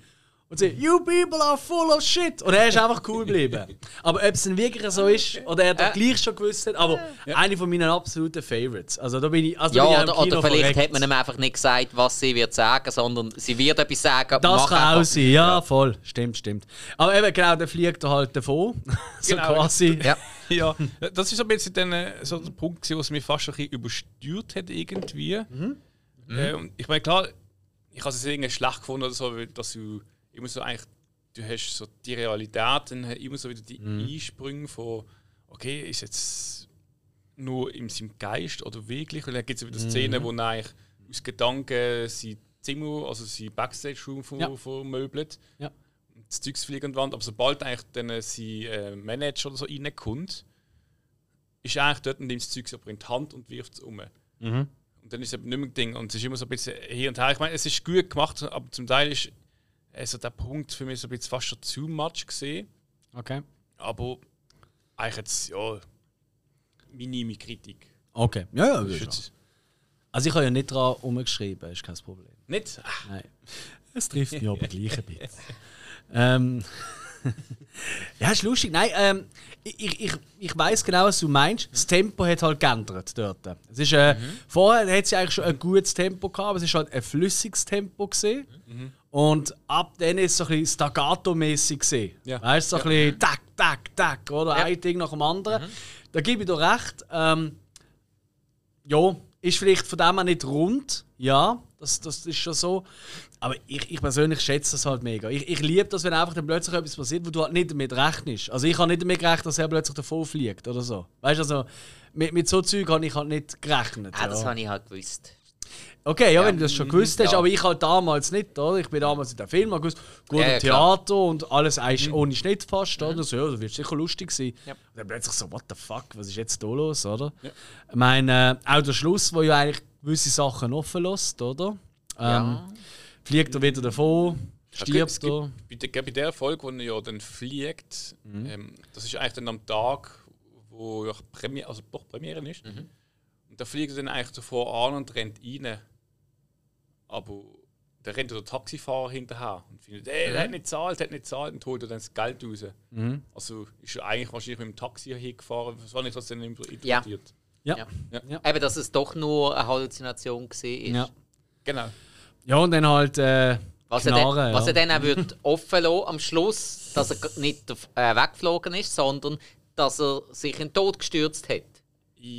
Speaker 1: Und sagt, You people are full of shit. Und er ist einfach cool geblieben. aber ob es denn wirklich so ist, oder er das gleich schon gewusst hat, aber eine von meinen absoluten Favorites. Also da bin ich, also da bin ich
Speaker 2: Ja, oder, oder vielleicht
Speaker 1: verreckt.
Speaker 2: hat man ihm einfach nicht gesagt, was sie wird sagen, sondern sie wird etwas sagen.
Speaker 1: Das kann
Speaker 2: einfach.
Speaker 1: auch sein, ja, voll. Stimmt, stimmt. Aber eben, genau, der fliegt er halt davon. so
Speaker 3: Genau.
Speaker 1: quasi.
Speaker 2: Ja.
Speaker 3: Ja, das ist so ein bisschen dann, äh, so der Punkt, gewesen, was mich fast ein bisschen übersteuert hat irgendwie. Äh, und ich meine, klar, ich habe es irgendwie schlecht gefunden, oder so, weil- dass du immer so eigentlich, du hast so die Realität, dann immer so wieder die Einsprünge von, okay, ist jetzt nur in seinem Geist oder wirklich? Und dann gibt es wieder Szenen, wo eigentlich aus Gedanken sein Zimmer, also sein Backstage-Room
Speaker 1: Ja.
Speaker 3: vermöbelt.
Speaker 1: Ja.
Speaker 3: Und das Zeugs fliegt an die Wand. Aber sobald eigentlich dann sein äh, Manager oder so reinkommt, ist eigentlich dort und nimmt das Zeug aber in die Hand und wirft es um.
Speaker 1: Mhm.
Speaker 3: Und dann ist es eben nicht mehr ein Ding. Und es ist immer so ein bisschen hier und her. Ich meine, es ist gut gemacht, aber zum Teil ist also der Punkt für mich so ein bisschen fast schon zu much gesehen.
Speaker 1: Okay.
Speaker 3: Aber eigentlich jetzt, ja, minime Kritik.
Speaker 1: Okay. Ja, ja.
Speaker 3: Das ist jetzt
Speaker 1: Also ich habe ja nicht dran umgeschrieben, ist kein Problem.
Speaker 3: nicht. Ach,
Speaker 1: Nein. Es trifft mich aber gleich ein bisschen. ähm, ja, ist lustig. Nein, ähm, ich, ich, ich weiß genau, was du meinst. Das Tempo hat halt geändert dort. Es ist, äh, Vorher hat sie eigentlich schon ein gutes Tempo gehabt, aber es ist halt ein flüssiges Tempo gesehen. Und ab dann ist es so ein bisschen staccato-mäßig gesehen.
Speaker 3: Ja.
Speaker 1: Weißt du, so ein bisschen tack, tack, tack, oder? Ein Ding nach dem anderen. Da gebe ich dir recht. Ähm, ja, ist vielleicht von dem her nicht rund. Ja, das, das ist schon so. Aber ich, ich persönlich schätze das halt mega. Ich, ich liebe das, wenn einfach dann plötzlich etwas passiert, wo du halt nicht damit rechnest. Also ich habe nicht damit gerechnet, dass er plötzlich davon fliegt oder so. Weißt du, also mit, mit so Zeug habe ich halt nicht gerechnet.
Speaker 2: Ah, das
Speaker 1: ja.
Speaker 2: habe ich halt gewusst.
Speaker 1: Okay, ja, wenn du das schon gewusst hast,
Speaker 2: Ja.
Speaker 1: aber ich halt damals nicht, oder? Ich bin damals in dem Film gewusst, gut,
Speaker 2: Ja, ja,
Speaker 1: Theater und alles eigentlich ohne Schnitt fast, oder? So, ja, das wird sicher lustig sein.
Speaker 2: Ja.
Speaker 1: Und dann plötzlich so, what the fuck, was ist jetzt da los, oder? Ich meine, äh, auch der Schluss, wo ja eigentlich gewisse Sachen offen lässt, oder? Ähm,
Speaker 2: Ja.
Speaker 1: Fliegt er wieder davon, stirbt er.
Speaker 3: bei, der, bei der Folge, wo er ja dann fliegt, ähm, das ist eigentlich dann am Tag, wo ja Premiere, also doch Premiere ist. Und da fliegt er dann eigentlich davor an und rennt rein. Aber da rennt der Taxifahrer hinterher und findet, ey, der hat nicht gezahlt, der hat nicht gezahlt und holt er dann das Geld raus. Also ist er eigentlich wahrscheinlich mit dem Taxi hingefahren, was war nicht, was dann interpretiert.
Speaker 1: Ja.
Speaker 2: Ja.
Speaker 1: Ja. Ja.
Speaker 2: Eben, dass es doch nur eine Halluzination war.
Speaker 1: Ja.
Speaker 3: Genau.
Speaker 1: ja, und dann halt äh,
Speaker 2: Was, er dann,
Speaker 1: Knarren,
Speaker 2: was er dann auch wird offen lassen am Schluss, dass er nicht äh, weggeflogen ist, sondern dass er sich in den Tod gestürzt hat.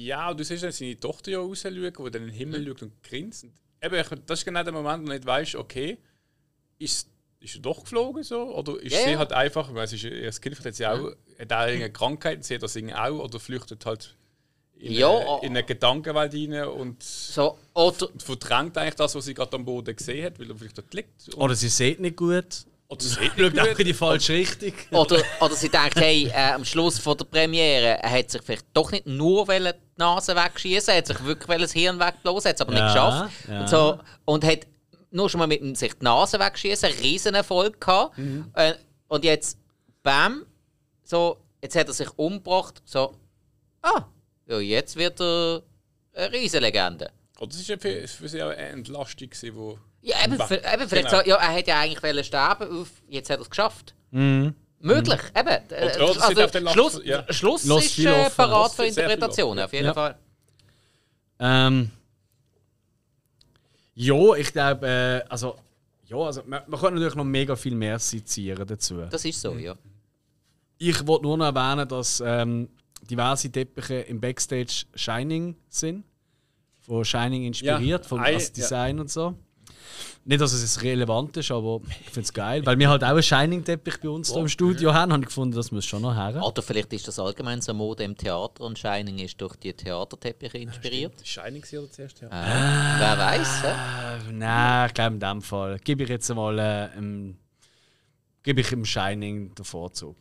Speaker 3: Ja, und du siehst dann seine Tochter ja rausschauen, die dann in den Himmel schaut und grinst. Und eben, ich- das ist genau der Moment, wo du nicht weißt, okay, ist, ist er doch geflogen so? Oder ist
Speaker 2: Ja,
Speaker 3: sie halt einfach, weil sie ist, ihr Kind hat sie auch, hat auch irgendeine Krankheit, sie hat das irgendwie auch, oder flüchtet halt in,
Speaker 2: Ja,
Speaker 3: eine,
Speaker 2: oh.
Speaker 3: in eine Gedankenwelt rein und
Speaker 2: So, oder,
Speaker 3: verdrängt eigentlich das, was sie gerade am Boden gesehen hat, weil er vielleicht dort liegt.
Speaker 1: Oder sie sieht nicht gut.
Speaker 3: Oder sie
Speaker 1: Schaut
Speaker 3: nicht
Speaker 1: in die falsche Richtung.
Speaker 2: oder, oder sie denkt, hey, äh, am Schluss von der Premiere, er hat sich vielleicht doch nicht nur die Nase wegschießen, er hat sich wirklich das Hirn wegblasen, hat es aber nicht
Speaker 1: Ja,
Speaker 2: geschafft.
Speaker 1: ja.
Speaker 2: Und, so, und hat nur schon mal mit sich die Nase wegschießen, einen riesen Erfolg gehabt.
Speaker 1: Mhm.
Speaker 2: Äh, und jetzt, bam, so, jetzt hat er sich umgebracht, so, ah, ja, jetzt wird er eine Riesenlegende.
Speaker 3: Oder es ist ja für, für sie auch eine Entlastung, wo
Speaker 2: Ja, eben, v- eben vielleicht
Speaker 3: Genau.
Speaker 2: so, ja, er hätte ja eigentlich wollen sterben, uff, jetzt hat er es geschafft.
Speaker 1: Mhm.
Speaker 2: Möglich, eben. Äh,
Speaker 3: oder sie darf den Lach-
Speaker 2: Schluss,
Speaker 3: ja.
Speaker 2: Schluss
Speaker 1: Lass
Speaker 2: ist äh, parat für Interpretationen, auf jeden
Speaker 1: Ja.
Speaker 2: Fall.
Speaker 1: Ähm, ja, ich glaube, äh, also, ja, also man, man kann natürlich noch mega viel mehr sezieren dazu.
Speaker 2: Das ist so, ja.
Speaker 1: Ich wollte nur noch erwähnen, dass ähm, diverse Teppiche im Backstage Shining sind. Von Shining inspiriert,
Speaker 3: Ja,
Speaker 1: vom das Design und so. Nicht, dass es relevant ist, aber ich finde es geil. Weil wir halt auch einen Shining-Teppich bei uns hier im Studio haben, habe ich gefunden, das muss schon noch her.
Speaker 2: Oder vielleicht ist das allgemein so Mode im Theater und Shining ist durch die Theaterteppiche inspiriert.
Speaker 3: Shining war oder zuerst, ja.
Speaker 2: Wer weiß, hä?
Speaker 1: Äh, Nein, ich glaube in dem Fall. Gebe ich jetzt mal äh, im, gebe ich im Shining den Vorzug.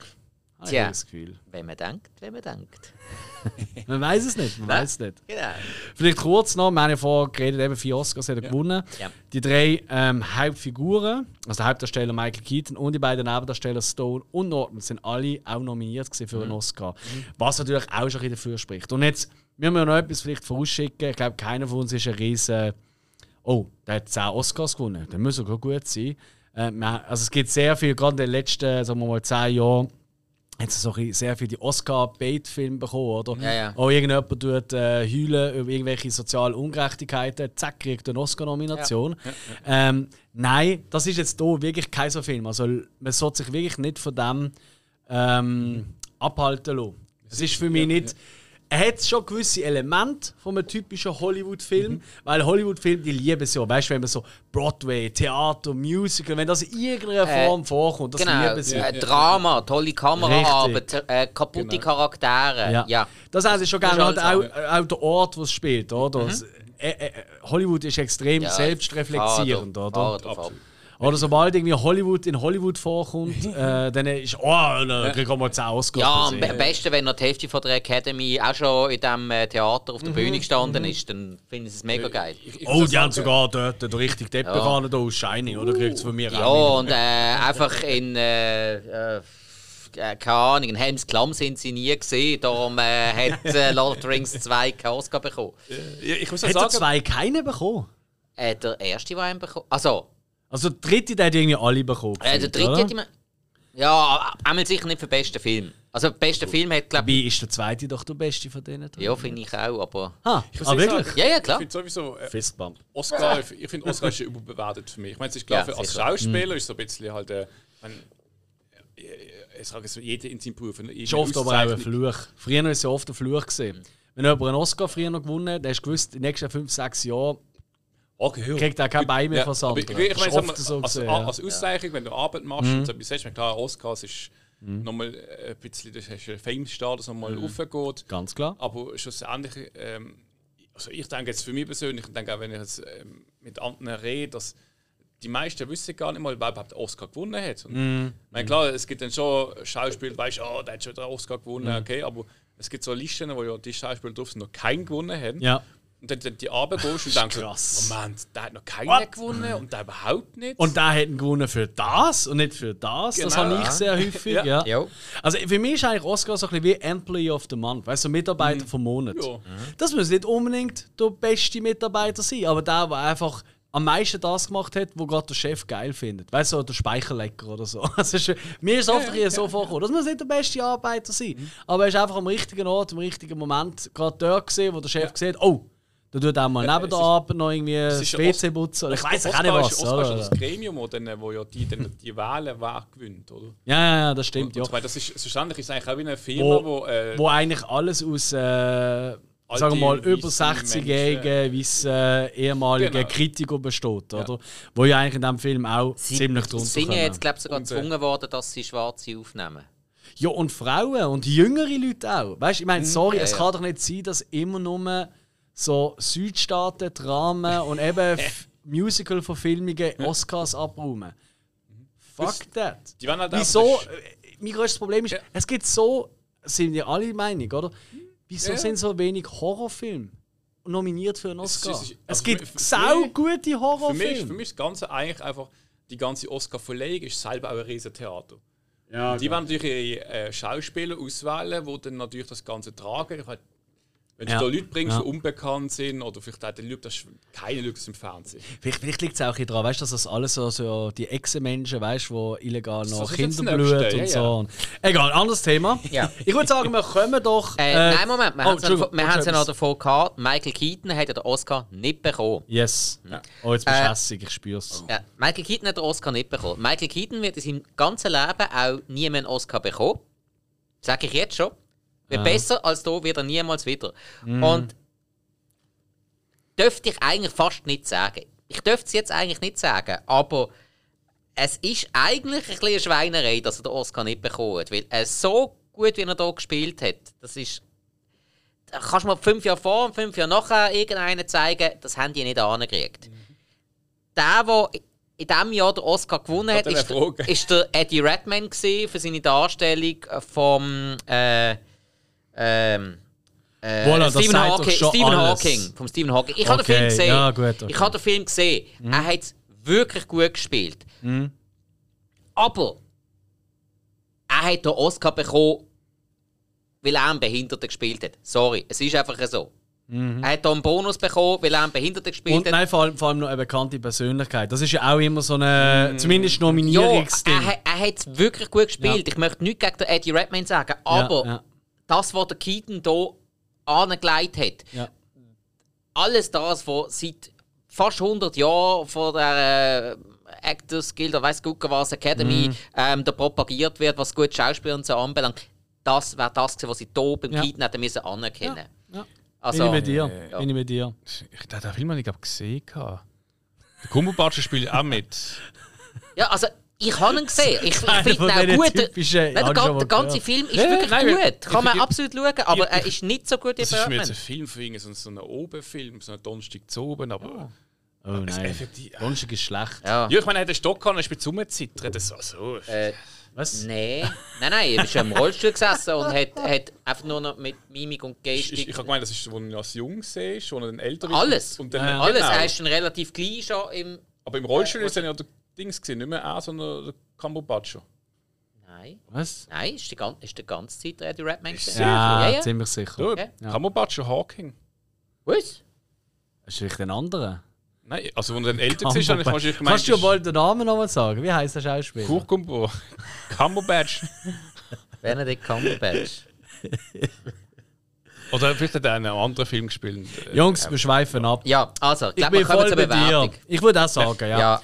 Speaker 1: Habe ich
Speaker 2: Tja.
Speaker 1: das Gefühl.
Speaker 2: Wenn man denkt, wenn man denkt.
Speaker 1: Man weiß es nicht, man weiß es nicht.
Speaker 2: Genau.
Speaker 1: Vielleicht kurz noch, wir haben ja vorher geredet, eben vier Oscars hat er gewonnen.
Speaker 2: Ja.
Speaker 1: Die drei ähm, Hauptfiguren, also der Hauptdarsteller Michael Keaton und die beiden Nebendarsteller Stone und Norton, sind alle auch nominiert für einen Oscar. Was natürlich auch schon ein bisschen dafür spricht. Und jetzt müssen wir noch etwas vielleicht vorausschicken. Ich glaube, keiner von uns ist ein riesen oh, der hat 10 Oscars gewonnen, der muss sogar gut sein. Äh, also es gibt sehr viel, gerade in den letzten, sagen wir mal, 10 Jahren, hat es so sehr viele Oscar-Bait-Filme bekommen, oder?
Speaker 2: Ja, ja.
Speaker 1: Auch irgendjemand tut äh, heulen über irgendwelche sozialen Ungerechtigkeiten, zack, kriegt eine Oscar-Nomination. Ähm, nein, das ist jetzt hier wirklich kein so Film. Also man sollte sich wirklich nicht von dem ähm, abhalten lassen. Es ist für mich nicht... Er hat schon gewisse Elemente von einem typischen Hollywood-Film,
Speaker 2: Mhm.
Speaker 1: weil Hollywood-Filme, die lieben es ja. Weißt du, wenn man so Broadway, Theater, Musical, wenn das in irgendeiner
Speaker 2: Äh,
Speaker 1: Form vorkommt, das
Speaker 2: Genau,
Speaker 1: lieben sie.
Speaker 2: äh, Drama, tolle Kameraarbeit, äh, kaputte Charaktere.
Speaker 1: Ja.
Speaker 2: Ja.
Speaker 1: Das heißt, ist schon gerne halt auch, auch der Ort, wo es spielt, oder? Es- äh, äh, Hollywood ist extrem
Speaker 2: Ja,
Speaker 1: selbstreflektierend,
Speaker 2: fahr-
Speaker 1: oder?
Speaker 2: fahr drauf ab.
Speaker 1: Oder sobald irgendwie Hollywood in Hollywood vorkommt, äh, dann ist, oh, dann kriegen wir 10 Oscars.
Speaker 2: Ja, am be- besten, wenn noch die Hälfte von der Academy auch schon in diesem äh, Theater
Speaker 1: Mhm.
Speaker 2: auf der Bühne gestanden ist, dann finde ich es mega geil.
Speaker 3: Ich, ich
Speaker 1: Oh, die haben sogar dort den richtigen Teppich
Speaker 2: Ja.
Speaker 1: da aus Shining, oder? Kriegt es von mir
Speaker 2: Ja,
Speaker 1: auch.
Speaker 2: und äh, einfach in. Äh, äh, keine Ahnung, in Helms Klamm sind sie nie gesehen, darum äh, hat äh, Lord of the Rings 2 keinen Oscar bekommen.
Speaker 3: Ja, ich muss auch
Speaker 1: Hat er
Speaker 3: sagen,
Speaker 1: zwei keine bekommen?
Speaker 2: Äh, der erste war einen bekommen. Also,
Speaker 1: Also der dritte, der hat irgendwie alle bekommen.
Speaker 2: äh, der dritte
Speaker 1: oder?
Speaker 2: hätte ich mir. Ja, einmal sicher nicht für den besten Film. Also, der beste Film hat, glaube
Speaker 1: Wie ist der zweite doch der beste von denen?
Speaker 2: ich. Ja, finde ich auch, aber.
Speaker 1: Ah,
Speaker 3: ich
Speaker 1: ah wirklich?
Speaker 3: sagen,
Speaker 2: Ja, ja,
Speaker 3: Ich
Speaker 2: klar.
Speaker 3: finde sowieso, äh,
Speaker 1: Fistbump.
Speaker 3: Oscar, ich ich finde Oscar ist ja überbewertet für mich. Ich meine, es ist klar,
Speaker 2: Ja,
Speaker 3: für, als
Speaker 2: sicher.
Speaker 3: Schauspieler ist so ein bisschen halt. Äh, man, äh, ich sage so, jeder in seinem Beruf.
Speaker 1: Ist oft aber auch ein. Fluch. Früher war es ja oft ein Fluch. Gewesen. Wenn jemand einen Oscar früher noch gewonnen hat, dann hast du gewusst, in den nächsten 5, 6 Jahren
Speaker 3: Okay, ja.
Speaker 1: kriegt er kein Bein mehr
Speaker 3: Ja,
Speaker 1: Sandra.
Speaker 3: ich, ich meine,
Speaker 1: oft so
Speaker 3: als,
Speaker 1: gesehen,
Speaker 3: als
Speaker 1: ja.
Speaker 3: Auszeichnung, wenn du Arbeit machst und so etwas meine, klar, Oscars ist nochmal ein bisschen, das hast einen Fame-Status nochmal mhm. aufgeht.
Speaker 1: Ganz klar.
Speaker 3: Aber schlussendlich, ähm, also ich denke jetzt für mich persönlich, ich denke auch, wenn ich jetzt ähm, mit anderen rede, dass die meisten wissen gar nicht mal, wer überhaupt den Oscar gewonnen hat. Und,
Speaker 1: Mhm.
Speaker 3: ich meine, klar, es gibt dann schon Schauspieler, weißt du, oh, der hat schon den Oscar gewonnen,
Speaker 1: Mhm.
Speaker 3: okay, aber es gibt so Listen, wo ja die Schauspieler drauf sind, noch keinen gewonnen haben.
Speaker 1: Ja.
Speaker 3: Und dann, dann die Arbeit gehst und denkst,
Speaker 1: krass.
Speaker 3: Moment, der hat noch keinen
Speaker 1: What?
Speaker 3: gewonnen und der überhaupt nicht.
Speaker 1: Und da hätten gewonnen für das und nicht für das. Das
Speaker 3: Genau.
Speaker 1: habe ich sehr häufig. ja.
Speaker 3: Ja.
Speaker 2: Ja.
Speaker 1: Also für mich ist eigentlich Oscar so ein bisschen wie Employee of the Month, weißt du, so Mitarbeiter vom Monat.
Speaker 3: Ja.
Speaker 1: Das muss nicht unbedingt der beste Mitarbeiter sein, aber der, der einfach am meisten das gemacht hat, wo gerade der Chef geil findet. Weißt du, so der Speicherlecker oder so. Das ist, mir ist es oft bisschen so vorgekommen. Das muss nicht der beste Arbeiter sein, aber er ist einfach am richtigen Ort, im richtigen Moment gerade dort gesehen, wo der Chef sieht, oh, da tut auch mal neben der
Speaker 3: ist-
Speaker 1: Arbeit noch irgendwie das
Speaker 3: ist ja
Speaker 1: WC putzen. oder Ich weiß auch nicht was.
Speaker 3: Ist, Oscar ist ja
Speaker 1: oder?
Speaker 3: das Gremium, dann, wo ja die, dann, die wählen, wer gewinnt, oder?
Speaker 1: Ja, ja, ja, das stimmt.
Speaker 3: Und,
Speaker 1: Ja.
Speaker 3: und zwar, das ist, schlussendlich ist eigentlich auch wie eine Firma,
Speaker 1: wo,
Speaker 3: wo, äh,
Speaker 1: wo eigentlich alles aus, äh, sagen wir mal, über
Speaker 3: weisse
Speaker 1: 60-jährigen, weissen, äh, ehemaligen
Speaker 3: Genau.
Speaker 1: Kritikern besteht, oder? Wo ja eigentlich in diesem Film auch ziemlich drunter
Speaker 2: Sie sind ja
Speaker 1: kommen.
Speaker 2: jetzt, glaube ich, sogar
Speaker 3: äh,
Speaker 2: gezwungen worden, dass sie Schwarze aufnehmen.
Speaker 1: Ja, und Frauen und jüngere Leute auch. Weißt du, ich meine, sorry,
Speaker 2: Ja,
Speaker 1: es
Speaker 2: ja.
Speaker 1: kann doch nicht sein, dass immer nur so Südstaaten-Dramen und eben Musical-Verfilmungen Oscars abräumen. Fuck that.
Speaker 3: Die werden halt
Speaker 1: Wieso? äh, Mein größtes Problem ist,
Speaker 3: Ja.
Speaker 1: es gibt so, sind wir alle Meinung, oder? Wieso
Speaker 3: Ja.
Speaker 1: sind so wenig Horrorfilme nominiert für einen
Speaker 3: Es
Speaker 1: Oscar?
Speaker 3: es
Speaker 1: Es,
Speaker 3: ist- also
Speaker 1: gibt
Speaker 3: für-
Speaker 1: sau
Speaker 3: mich-
Speaker 1: gute
Speaker 3: für mich, für
Speaker 1: Horrorfilme.
Speaker 3: mich ist das Ganze eigentlich einfach, die ganze Oscar-Verleihung ist selber auch ein riesen Theater.
Speaker 1: Ja,
Speaker 3: Die werden natürlich ihre äh, Schauspieler auswählen, die dann natürlich das Ganze tragen. Ich meine, wenn
Speaker 1: Ja.
Speaker 3: du da Leute bringst,
Speaker 1: Ja.
Speaker 3: die unbekannt sind oder vielleicht auch den Leuten, das ist keine Leute im Fernsehen.
Speaker 1: Vielleicht, vielleicht liegt es auch daran, weißt, dass das alles so, so die Echsenmenschen, weißt, die illegal noch Kinderblut und
Speaker 3: ja,
Speaker 1: so. Egal, anderes Thema.
Speaker 2: Ja.
Speaker 1: Ich würde sagen, wir kommen doch.
Speaker 2: Äh,
Speaker 1: äh,
Speaker 2: nein, Moment, wir
Speaker 1: oh,
Speaker 2: haben es ja, ja noch davon gehabt. Michael Keaton hat ja den Oscar nicht bekommen.
Speaker 1: Yes. Oh, jetzt bist du
Speaker 2: Äh,
Speaker 1: hässig, ich spür's.
Speaker 2: Ja, Michael Keaton hat den Oscar nicht bekommen. Michael Keaton wird in seinem ganzen Leben auch nie mehr einen Oscar bekommen. Sag ich jetzt schon. Wird besser als da wird er niemals wieder. Und dürfte ich eigentlich fast nicht sagen. ich dürfte es jetzt eigentlich nicht sagen, aber es ist eigentlich ein bisschen eine Schweinerei, dass er den Oscar nicht bekommt. Weil er so gut, wie er hier gespielt hat, das ist. Da kannst du mal fünf Jahre vor und fünf Jahre nachher irgendeinen zeigen, das haben die nicht angekriegt. Der, der in diesem Jahr den Oscar gewonnen hat, ist, ist der Eddie gewesen für seine Darstellung vom äh, ähm, äh,
Speaker 1: Voilà,
Speaker 2: Stephen, Hawking, Stephen. Hawking. Vom Stephen Hawking. Ich habe den
Speaker 1: Okay,
Speaker 2: Film gesehen.
Speaker 1: ja, gut, okay. Mhm.
Speaker 2: Ich habe den Film gesehen. Er hat es wirklich gut gespielt. Aber er hat den Oscar bekommen, weil er einen Behinderten gespielt hat. Sorry, es ist einfach so. Er hat hier einen Bonus bekommen, weil er einen Behinderten gespielt
Speaker 1: Mhm. Und
Speaker 2: hat.
Speaker 1: nein, vor allem, vor allem noch eine bekannte Persönlichkeit. Das ist ja auch immer so eine,
Speaker 3: Mm.
Speaker 1: zumindest
Speaker 2: Ja,
Speaker 1: Nominierungsding.
Speaker 2: er, hat- er hat es wirklich gut gespielt.
Speaker 1: Ja.
Speaker 2: Ich möchte nichts gegen den Eddie Redmayne sagen, aber
Speaker 1: ja.
Speaker 2: Das, was der Keaton hier angelegt hat,
Speaker 1: Ja.
Speaker 2: alles das, was seit fast 100 Jahren von der äh, Actors Guild oder weiss Gott was Academy
Speaker 1: Mhm.
Speaker 2: ähm, da propagiert wird, was gute Schauspieler und so anbelangt, das wäre das gewesen, was sie hier beim
Speaker 1: Ja.
Speaker 2: Keaton hätten müssen anerkennen.
Speaker 1: Ja.
Speaker 2: Also,
Speaker 1: Bin ich mit dir.
Speaker 3: Ja.
Speaker 1: Bin ich mit dir.
Speaker 3: Ich habe den Film noch nicht gesehen. gehabt. Der Kummelbatscher spielt auch mit.
Speaker 2: ja, also ich habe ihn gesehen. Ich, ich finde ihn gut.
Speaker 1: typischen-
Speaker 2: Nein, der,
Speaker 1: hab ich
Speaker 2: ga-
Speaker 1: schon mal
Speaker 2: der ganze. Film ist
Speaker 3: Ja,
Speaker 2: wirklich
Speaker 3: nein,
Speaker 2: gut. Kann man
Speaker 3: ich-
Speaker 2: absolut schauen, aber
Speaker 3: ich-
Speaker 2: er ist nicht so gut wie
Speaker 3: Das ist mir
Speaker 2: Birdman.
Speaker 3: jetzt ein Film für ihn, so so ein Obenfilm, so ein Donnerstag zu oben, aber...
Speaker 1: Oh
Speaker 3: Es
Speaker 1: nein.
Speaker 3: effektiv-
Speaker 1: Donnerstag ist schlecht.
Speaker 2: Ja.
Speaker 3: Ja, ich meine, er hat einen Stock gehabt und ist mit rumgezittert. Das war so...
Speaker 2: Äh,
Speaker 1: Was?
Speaker 2: Nein, nein, nein, er ist schon im Rollstuhl gesessen und hat, hat einfach nur noch mit Mimik und
Speaker 3: Ich,
Speaker 2: Gestik.
Speaker 3: ich habe gemeint, das ist, wo er als jung sehe, wo er dann älter wird.
Speaker 2: Alles.
Speaker 3: Und dann,
Speaker 1: Ja.
Speaker 2: Alles,
Speaker 3: Genau.
Speaker 2: er ist schon relativ klein schon im.
Speaker 3: Aber im Rollstuhl ist dann ja Dings gewesen, nicht mehr er, sondern der Cumberbatcher.
Speaker 2: Nein,
Speaker 1: Was?
Speaker 2: nein, ist die, gan- ist die ganze Zeit Eddie Redmayne.
Speaker 3: Ist
Speaker 2: gewesen.
Speaker 1: Ja,
Speaker 2: ja, ja.
Speaker 1: ziemlich sicher.
Speaker 3: Ja,
Speaker 2: Okay.
Speaker 1: Ja.
Speaker 3: Cumberbatcher Hawking.
Speaker 2: Was?
Speaker 1: Ist vielleicht ein anderer?
Speaker 3: Nein, also wenn er dann älter war, habe ich wahrscheinlich gemeint...
Speaker 1: Kannst du ja bald den Namen nochmal sagen? Wie heißt der Schauspieler?
Speaker 3: Kurkumbo. Cumberbatch.
Speaker 2: Benedict Cumberbatch.
Speaker 3: Oder vielleicht hat er einen anderen Film gespielt.
Speaker 1: Jungs, wir schweifen ab.
Speaker 2: Ja, also, ich
Speaker 1: bin voll bei dir. Ich würde auch sagen, ja.
Speaker 2: Ja.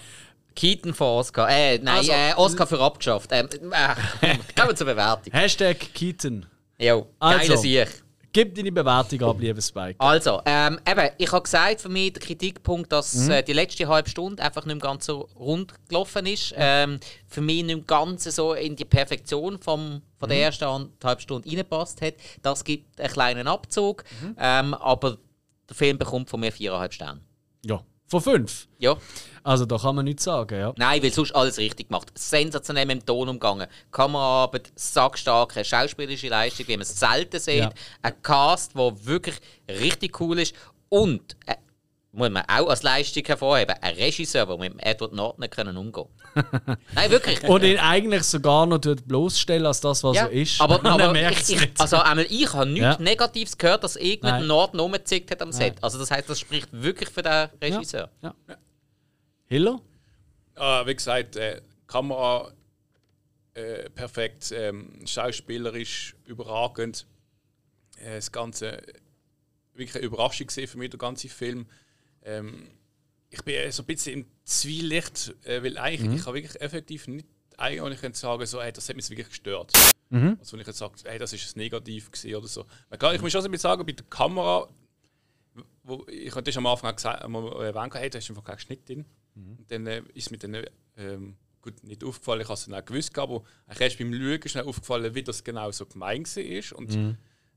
Speaker 2: Keaton von Oscar. Äh, nein,
Speaker 1: Also-
Speaker 2: äh, Oscar für abgeschafft. Ähm, äh, kommen wir zur Bewertung.
Speaker 1: Hashtag Keaton.
Speaker 2: Jo,
Speaker 1: Also.
Speaker 2: Sieg.
Speaker 1: Gib deine Bewertung ab, lieber Spike.
Speaker 2: Also, ähm, eben, ich habe gesagt, für mich der Kritikpunkt, dass
Speaker 1: Mhm.
Speaker 2: äh, die letzte halbe Stunde einfach nicht mehr ganz so rund gelaufen ist. Ähm, für mich nicht ganz so in die Perfektion vom, von
Speaker 1: Mhm.
Speaker 2: der ersten anderthalb Stunde reingepasst hat. Das gibt einen kleinen Abzug,
Speaker 1: Mhm.
Speaker 2: ähm, aber der Film bekommt von mir viereinhalb Sterne.
Speaker 1: Ja. Von fünf.
Speaker 2: Ja.
Speaker 1: Also da kann man nichts sagen, ja.
Speaker 2: Nein, weil sonst alles richtig gemacht. Sensationell mit dem Ton umgegangen. Kameraarbeit, sackstarke schauspielerische Leistung, wie man es selten sieht.
Speaker 1: Ja.
Speaker 2: Ein Cast, der wirklich richtig cool ist. Und, äh, muss man auch als Leistung hervorheben, ein Regisseur, der mit dem Edward Norton können umgehen Nein, wirklich.
Speaker 1: Und ihn eigentlich sogar noch dort bloßstellen als das, was
Speaker 2: ja,
Speaker 1: er ist.
Speaker 2: aber,
Speaker 1: er
Speaker 2: aber ich, ich,
Speaker 1: nicht.
Speaker 2: also einmal, ich habe nichts
Speaker 1: Ja.
Speaker 2: Negatives gehört, dass irgendein
Speaker 1: Nein.
Speaker 2: Norton rumgezickt hat am Set. Also das heißt, das spricht wirklich für den Regisseur.
Speaker 1: Ja. Hiller?
Speaker 3: Ah, wie gesagt, äh, Kamera äh, perfekt, ähm, schauspielerisch überragend. Äh, das Ganze wirklich eine Überraschung gesehen für mich, der ganze Film. Ähm, ich bin so ein bisschen im Zwielicht, äh, weil eigentlich ich habe wirklich effektiv nicht eigentlich könnte sagen, so, hey, das hat mich wirklich gestört. Also wenn ich jetzt sage, hey, das ist Negativ gewesen oder so. Na klar, ich muss schon so ein bisschen sagen, bei der Kamera, wo, ich hatte am Anfang auch gesagt, erwähnt, hey, da ist einfach kein Schnitt drin. Und dann äh, ist mir dann ähm, gut, nicht aufgefallen, ich habe es dann auch gewusst, aber eigentlich erst beim Schauen schnell aufgefallen, wie das genau so gemeint war. Und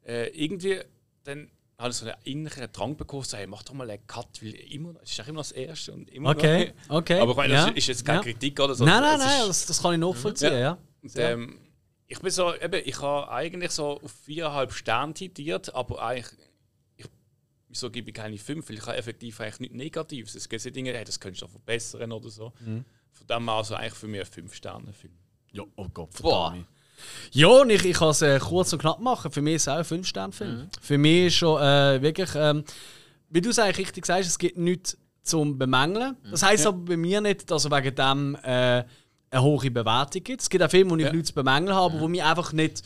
Speaker 3: äh, irgendwie dann habe ich so einen inneren Drang bekommen, so, hey, mach doch mal einen Cut, weil immer, es ist auch immer das Erste und immer
Speaker 1: Okay,
Speaker 3: noch.
Speaker 1: okay.
Speaker 3: Aber ich meine,
Speaker 1: ja.
Speaker 3: das ist jetzt keine
Speaker 1: ja.
Speaker 3: Kritik oder so.
Speaker 1: Nein, nein, nein, das, das kann ich nachvollziehen,
Speaker 3: Ja.
Speaker 1: ja.
Speaker 3: und, ähm, ich bin so, eben, ich habe eigentlich so auf viereinhalb Sterne titiert, aber eigentlich, ich, wieso gebe ich keine fünf? Weil ich habe effektiv eigentlich nichts Negatives. Es gibt so Dinge, hey, das könntest du auch verbessern oder so. Von dem her also eigentlich für mich ein fünf Sterne Film.
Speaker 1: Ja, oh Gott, verdammt. Ja, und ich, ich kann es äh, kurz und knapp machen. Für mich ist es auch ein 5-Sterne-Film. Für mich ist schon äh, wirklich, ähm, wie du es eigentlich richtig sagst, es gibt nichts zum Bemängeln. Das heisst aber bei mir nicht, dass er wegen dem äh, eine hohe Bewertung gibt. Es gibt auch Filme, wo ich
Speaker 3: Ja.
Speaker 1: nichts zu bemängeln habe, wo mich einfach nicht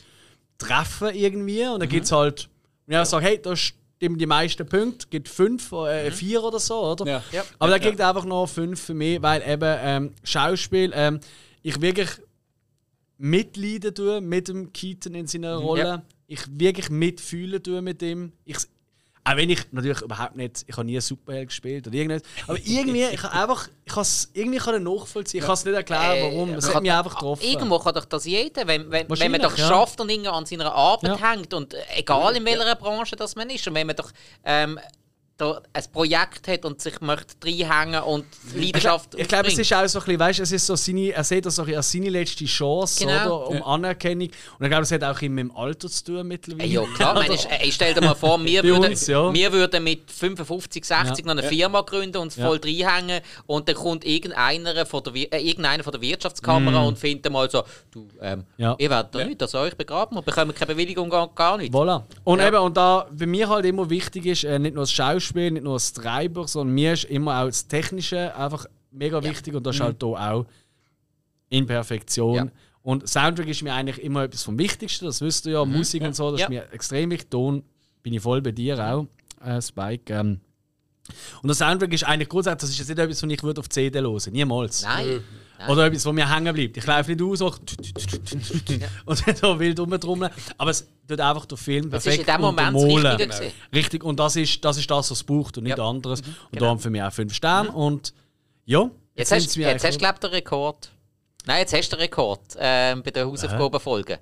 Speaker 1: treffen irgendwie. Und dann gibt es halt, wenn ich einfach sage, hey, da stimmen die meisten Punkte, gibt fünf, äh, vier oder so, oder?
Speaker 3: Ja. Ja.
Speaker 1: Aber
Speaker 3: Ja,
Speaker 1: da gibt einfach noch fünf für mich, weil eben ähm, Schauspiel, ähm, ich wirklich mitleiden tue mit dem Keaton in seiner Rolle.
Speaker 2: Ja.
Speaker 1: Ich wirklich mitfühlen tue mit ihm. Ich, Auch wenn ich natürlich überhaupt nicht, ich habe nie Superheld gespielt oder irgendwas. Aber irgendwie, ich habe einfach, ich kann es irgendwie kann nachvollziehen. Ich kann es nicht erklären,
Speaker 2: Äh,
Speaker 1: warum. Es
Speaker 2: kann-
Speaker 1: hat mich einfach getroffen.
Speaker 2: Irgendwo kann doch das jeder, wenn, wenn, wenn man doch
Speaker 1: ja.
Speaker 2: schafft und irgendwie an seiner Arbeit
Speaker 1: Ja.
Speaker 2: hängt und äh, egal in welcher Branche das man ist und wenn man doch ähm, da ein Projekt hat und sich möchte reinhängen und Leidenschaft
Speaker 1: Ich glaube, es ist auch so ein bisschen, weißt, es ist so seine, er sieht das so ein bisschen als seine letzte Chance
Speaker 2: Genau.
Speaker 1: oder, um Anerkennung. Und ich glaube, es hat auch immer mit dem Alter zu tun mittlerweile.
Speaker 2: Ja, klar. Ich, meine, ich, ich stell dir mal vor, wir würden,
Speaker 1: uns, ja.
Speaker 2: wir würden mit 55, 60 noch eine Firma gründen und uns
Speaker 1: Ja.
Speaker 2: voll reinhängen und dann kommt irgendeiner von der, äh, irgendeiner von der Wirtschaftskamera und findet mal so, du, ähm,
Speaker 1: Mm. Ja.
Speaker 2: ihr werdet da nicht, dass euch begraben und bekommt keine Bewilligung, gar, gar nicht.
Speaker 1: Voilà. Und
Speaker 2: Ja.
Speaker 1: eben, und da bei mir halt immer wichtig ist, äh, nicht nur das Schauspiel, nicht nur das Treiber, sondern mir ist immer auch das Technische einfach mega wichtig und das ist halt hier auch in Perfektion.
Speaker 2: Ja.
Speaker 1: Und Soundtrack ist mir eigentlich immer etwas vom Wichtigsten, das wisst ihr ja, Musik und so, das
Speaker 2: Ja.
Speaker 1: ist mir extrem wichtig. Ton bin ich voll bei dir auch, äh, Spike. Ähm. Und der Soundtrack ist eigentlich grundsätzlich, das ist jetzt nicht etwas, was ich würde auf CD hören niemals.
Speaker 2: Nein.
Speaker 1: Oder etwas, wo mir hängen bleibt. Ich laufe nicht aus, so und dann so wild rumtrommeln. Aber es tut einfach den Film
Speaker 2: Das ist
Speaker 1: perfekt
Speaker 2: in dem Moment das
Speaker 1: untermalen.
Speaker 2: Gewesen.
Speaker 1: Richtig, und das ist, das ist das, was es braucht und nicht
Speaker 2: Ja.
Speaker 1: anderes. Und
Speaker 2: genau.
Speaker 1: da haben für mich auch fünf Sterne. Und ja,
Speaker 2: Jetzt
Speaker 1: sind
Speaker 2: hast,
Speaker 1: wir
Speaker 2: jetzt hast du, glaube ich, den Rekord. Nein, jetzt hast du den Rekord ähm, bei den Hausaufgabenfolgen.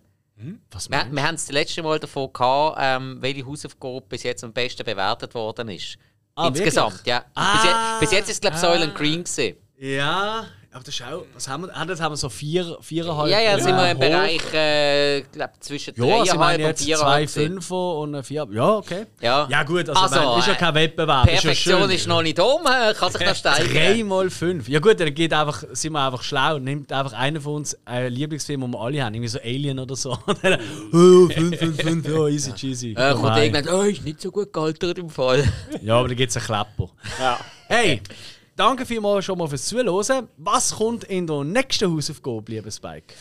Speaker 1: Was
Speaker 2: Wir, wir haben es das letzte Mal davon gehabt, ähm, welche Hausaufgabe bis jetzt am besten bewertet worden ist.
Speaker 1: Ah,
Speaker 2: Insgesamt,
Speaker 1: wirklich?
Speaker 2: ja.
Speaker 1: Ah.
Speaker 2: bis, jetzt, bis jetzt ist es, glaube ich, Soylent Green gewesen.
Speaker 1: du? Ja, aber das ist auch. Was haben wir? Ah, das haben wir so vier, viereinhalb.
Speaker 2: Ja, ja, sind wir im. Bereich, äh, glaub, zwischen
Speaker 1: Ja, also ich meine
Speaker 2: 3,5 und
Speaker 1: jetzt zwei
Speaker 2: 4,5. gewesen.
Speaker 1: Fünfer und ein Vier. Ja, okay.
Speaker 2: Ja.
Speaker 1: Ja, gut, also,
Speaker 2: Also,
Speaker 1: meine, ist ja
Speaker 2: äh,
Speaker 1: kein Wettbewerb.
Speaker 2: Perfektion
Speaker 1: ist, ja
Speaker 2: ist noch nicht um, äh, kann sich noch steigern.
Speaker 1: Drei mal fünf. Ja gut, dann geht einfach, sind wir einfach schlau und nimmt einfach einer von uns einen Lieblingsfilm, den wir alle haben, irgendwie so Alien oder so. Und dann, oh, fünf, fünf, fünf, ja, easy cheesy.
Speaker 2: Äh,
Speaker 1: Komm
Speaker 2: kommt irgendwann, oh, ist nicht so gut gealtert im Fall.
Speaker 1: Ja, aber da gibt es einen Klepper.
Speaker 3: Ja.
Speaker 1: Hey, danke vielmals schon mal fürs Zuhören. Was kommt in der nächsten Hausaufgabe, lieber Spike?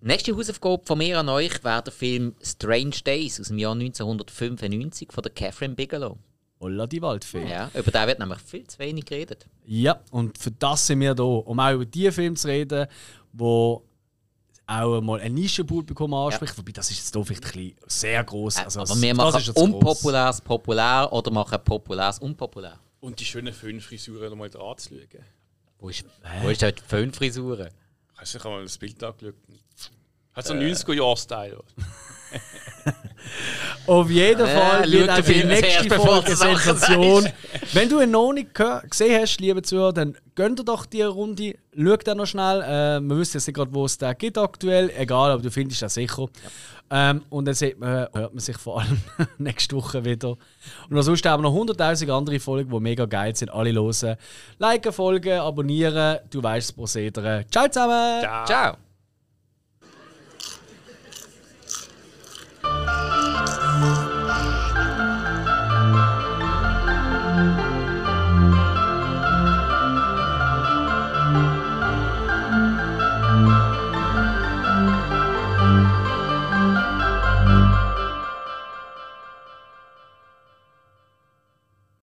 Speaker 2: Nächste Hausaufgabe von mir an euch wäre der Film Strange Days aus dem Jahr 1995 von der Catherine Bigelow.
Speaker 1: Olla die Waldfee.
Speaker 2: Ja, über den wird nämlich viel zu wenig geredet.
Speaker 1: Ja, und für das sind wir da, um auch über die Filme zu reden, wo auch mal ein Nischenpublikum anspricht. Wobei das ist jetzt hier vielleicht ein bisschen sehr groß. Also,
Speaker 2: Aber wir machen
Speaker 1: jetzt gross.
Speaker 2: unpopuläres populär oder machen populäres unpopulär.
Speaker 3: Und die schönen Föhnfrisuren mal dran zu schauen.
Speaker 2: Wo ist, wo ist die Föhnfrisuren?
Speaker 3: Hast du mal das Bild angeschaut? Hat so einen 90er-Jahr-Style.
Speaker 1: Auf jeden Fall
Speaker 2: schau
Speaker 1: wird auch die nächste Folge Sensation. Wenn du ihn noch nicht gesehen hast, liebe Zuhörer, dann gönn dir doch die Runde. Schau den noch schnell. Äh, wir wissen jetzt nicht gerade, wo es den gibt aktuell. Egal, aber du findest das sicher. Ähm, und dann sieht man, hört man sich vor allem nächste Woche wieder. Und ansonsten haben wir noch 100.000 andere Folgen, die mega geil sind. Alle hören. Liken, folgen, abonnieren. Du weißt das Prozedere. Ciao zusammen.
Speaker 3: Ciao.
Speaker 2: Ciao.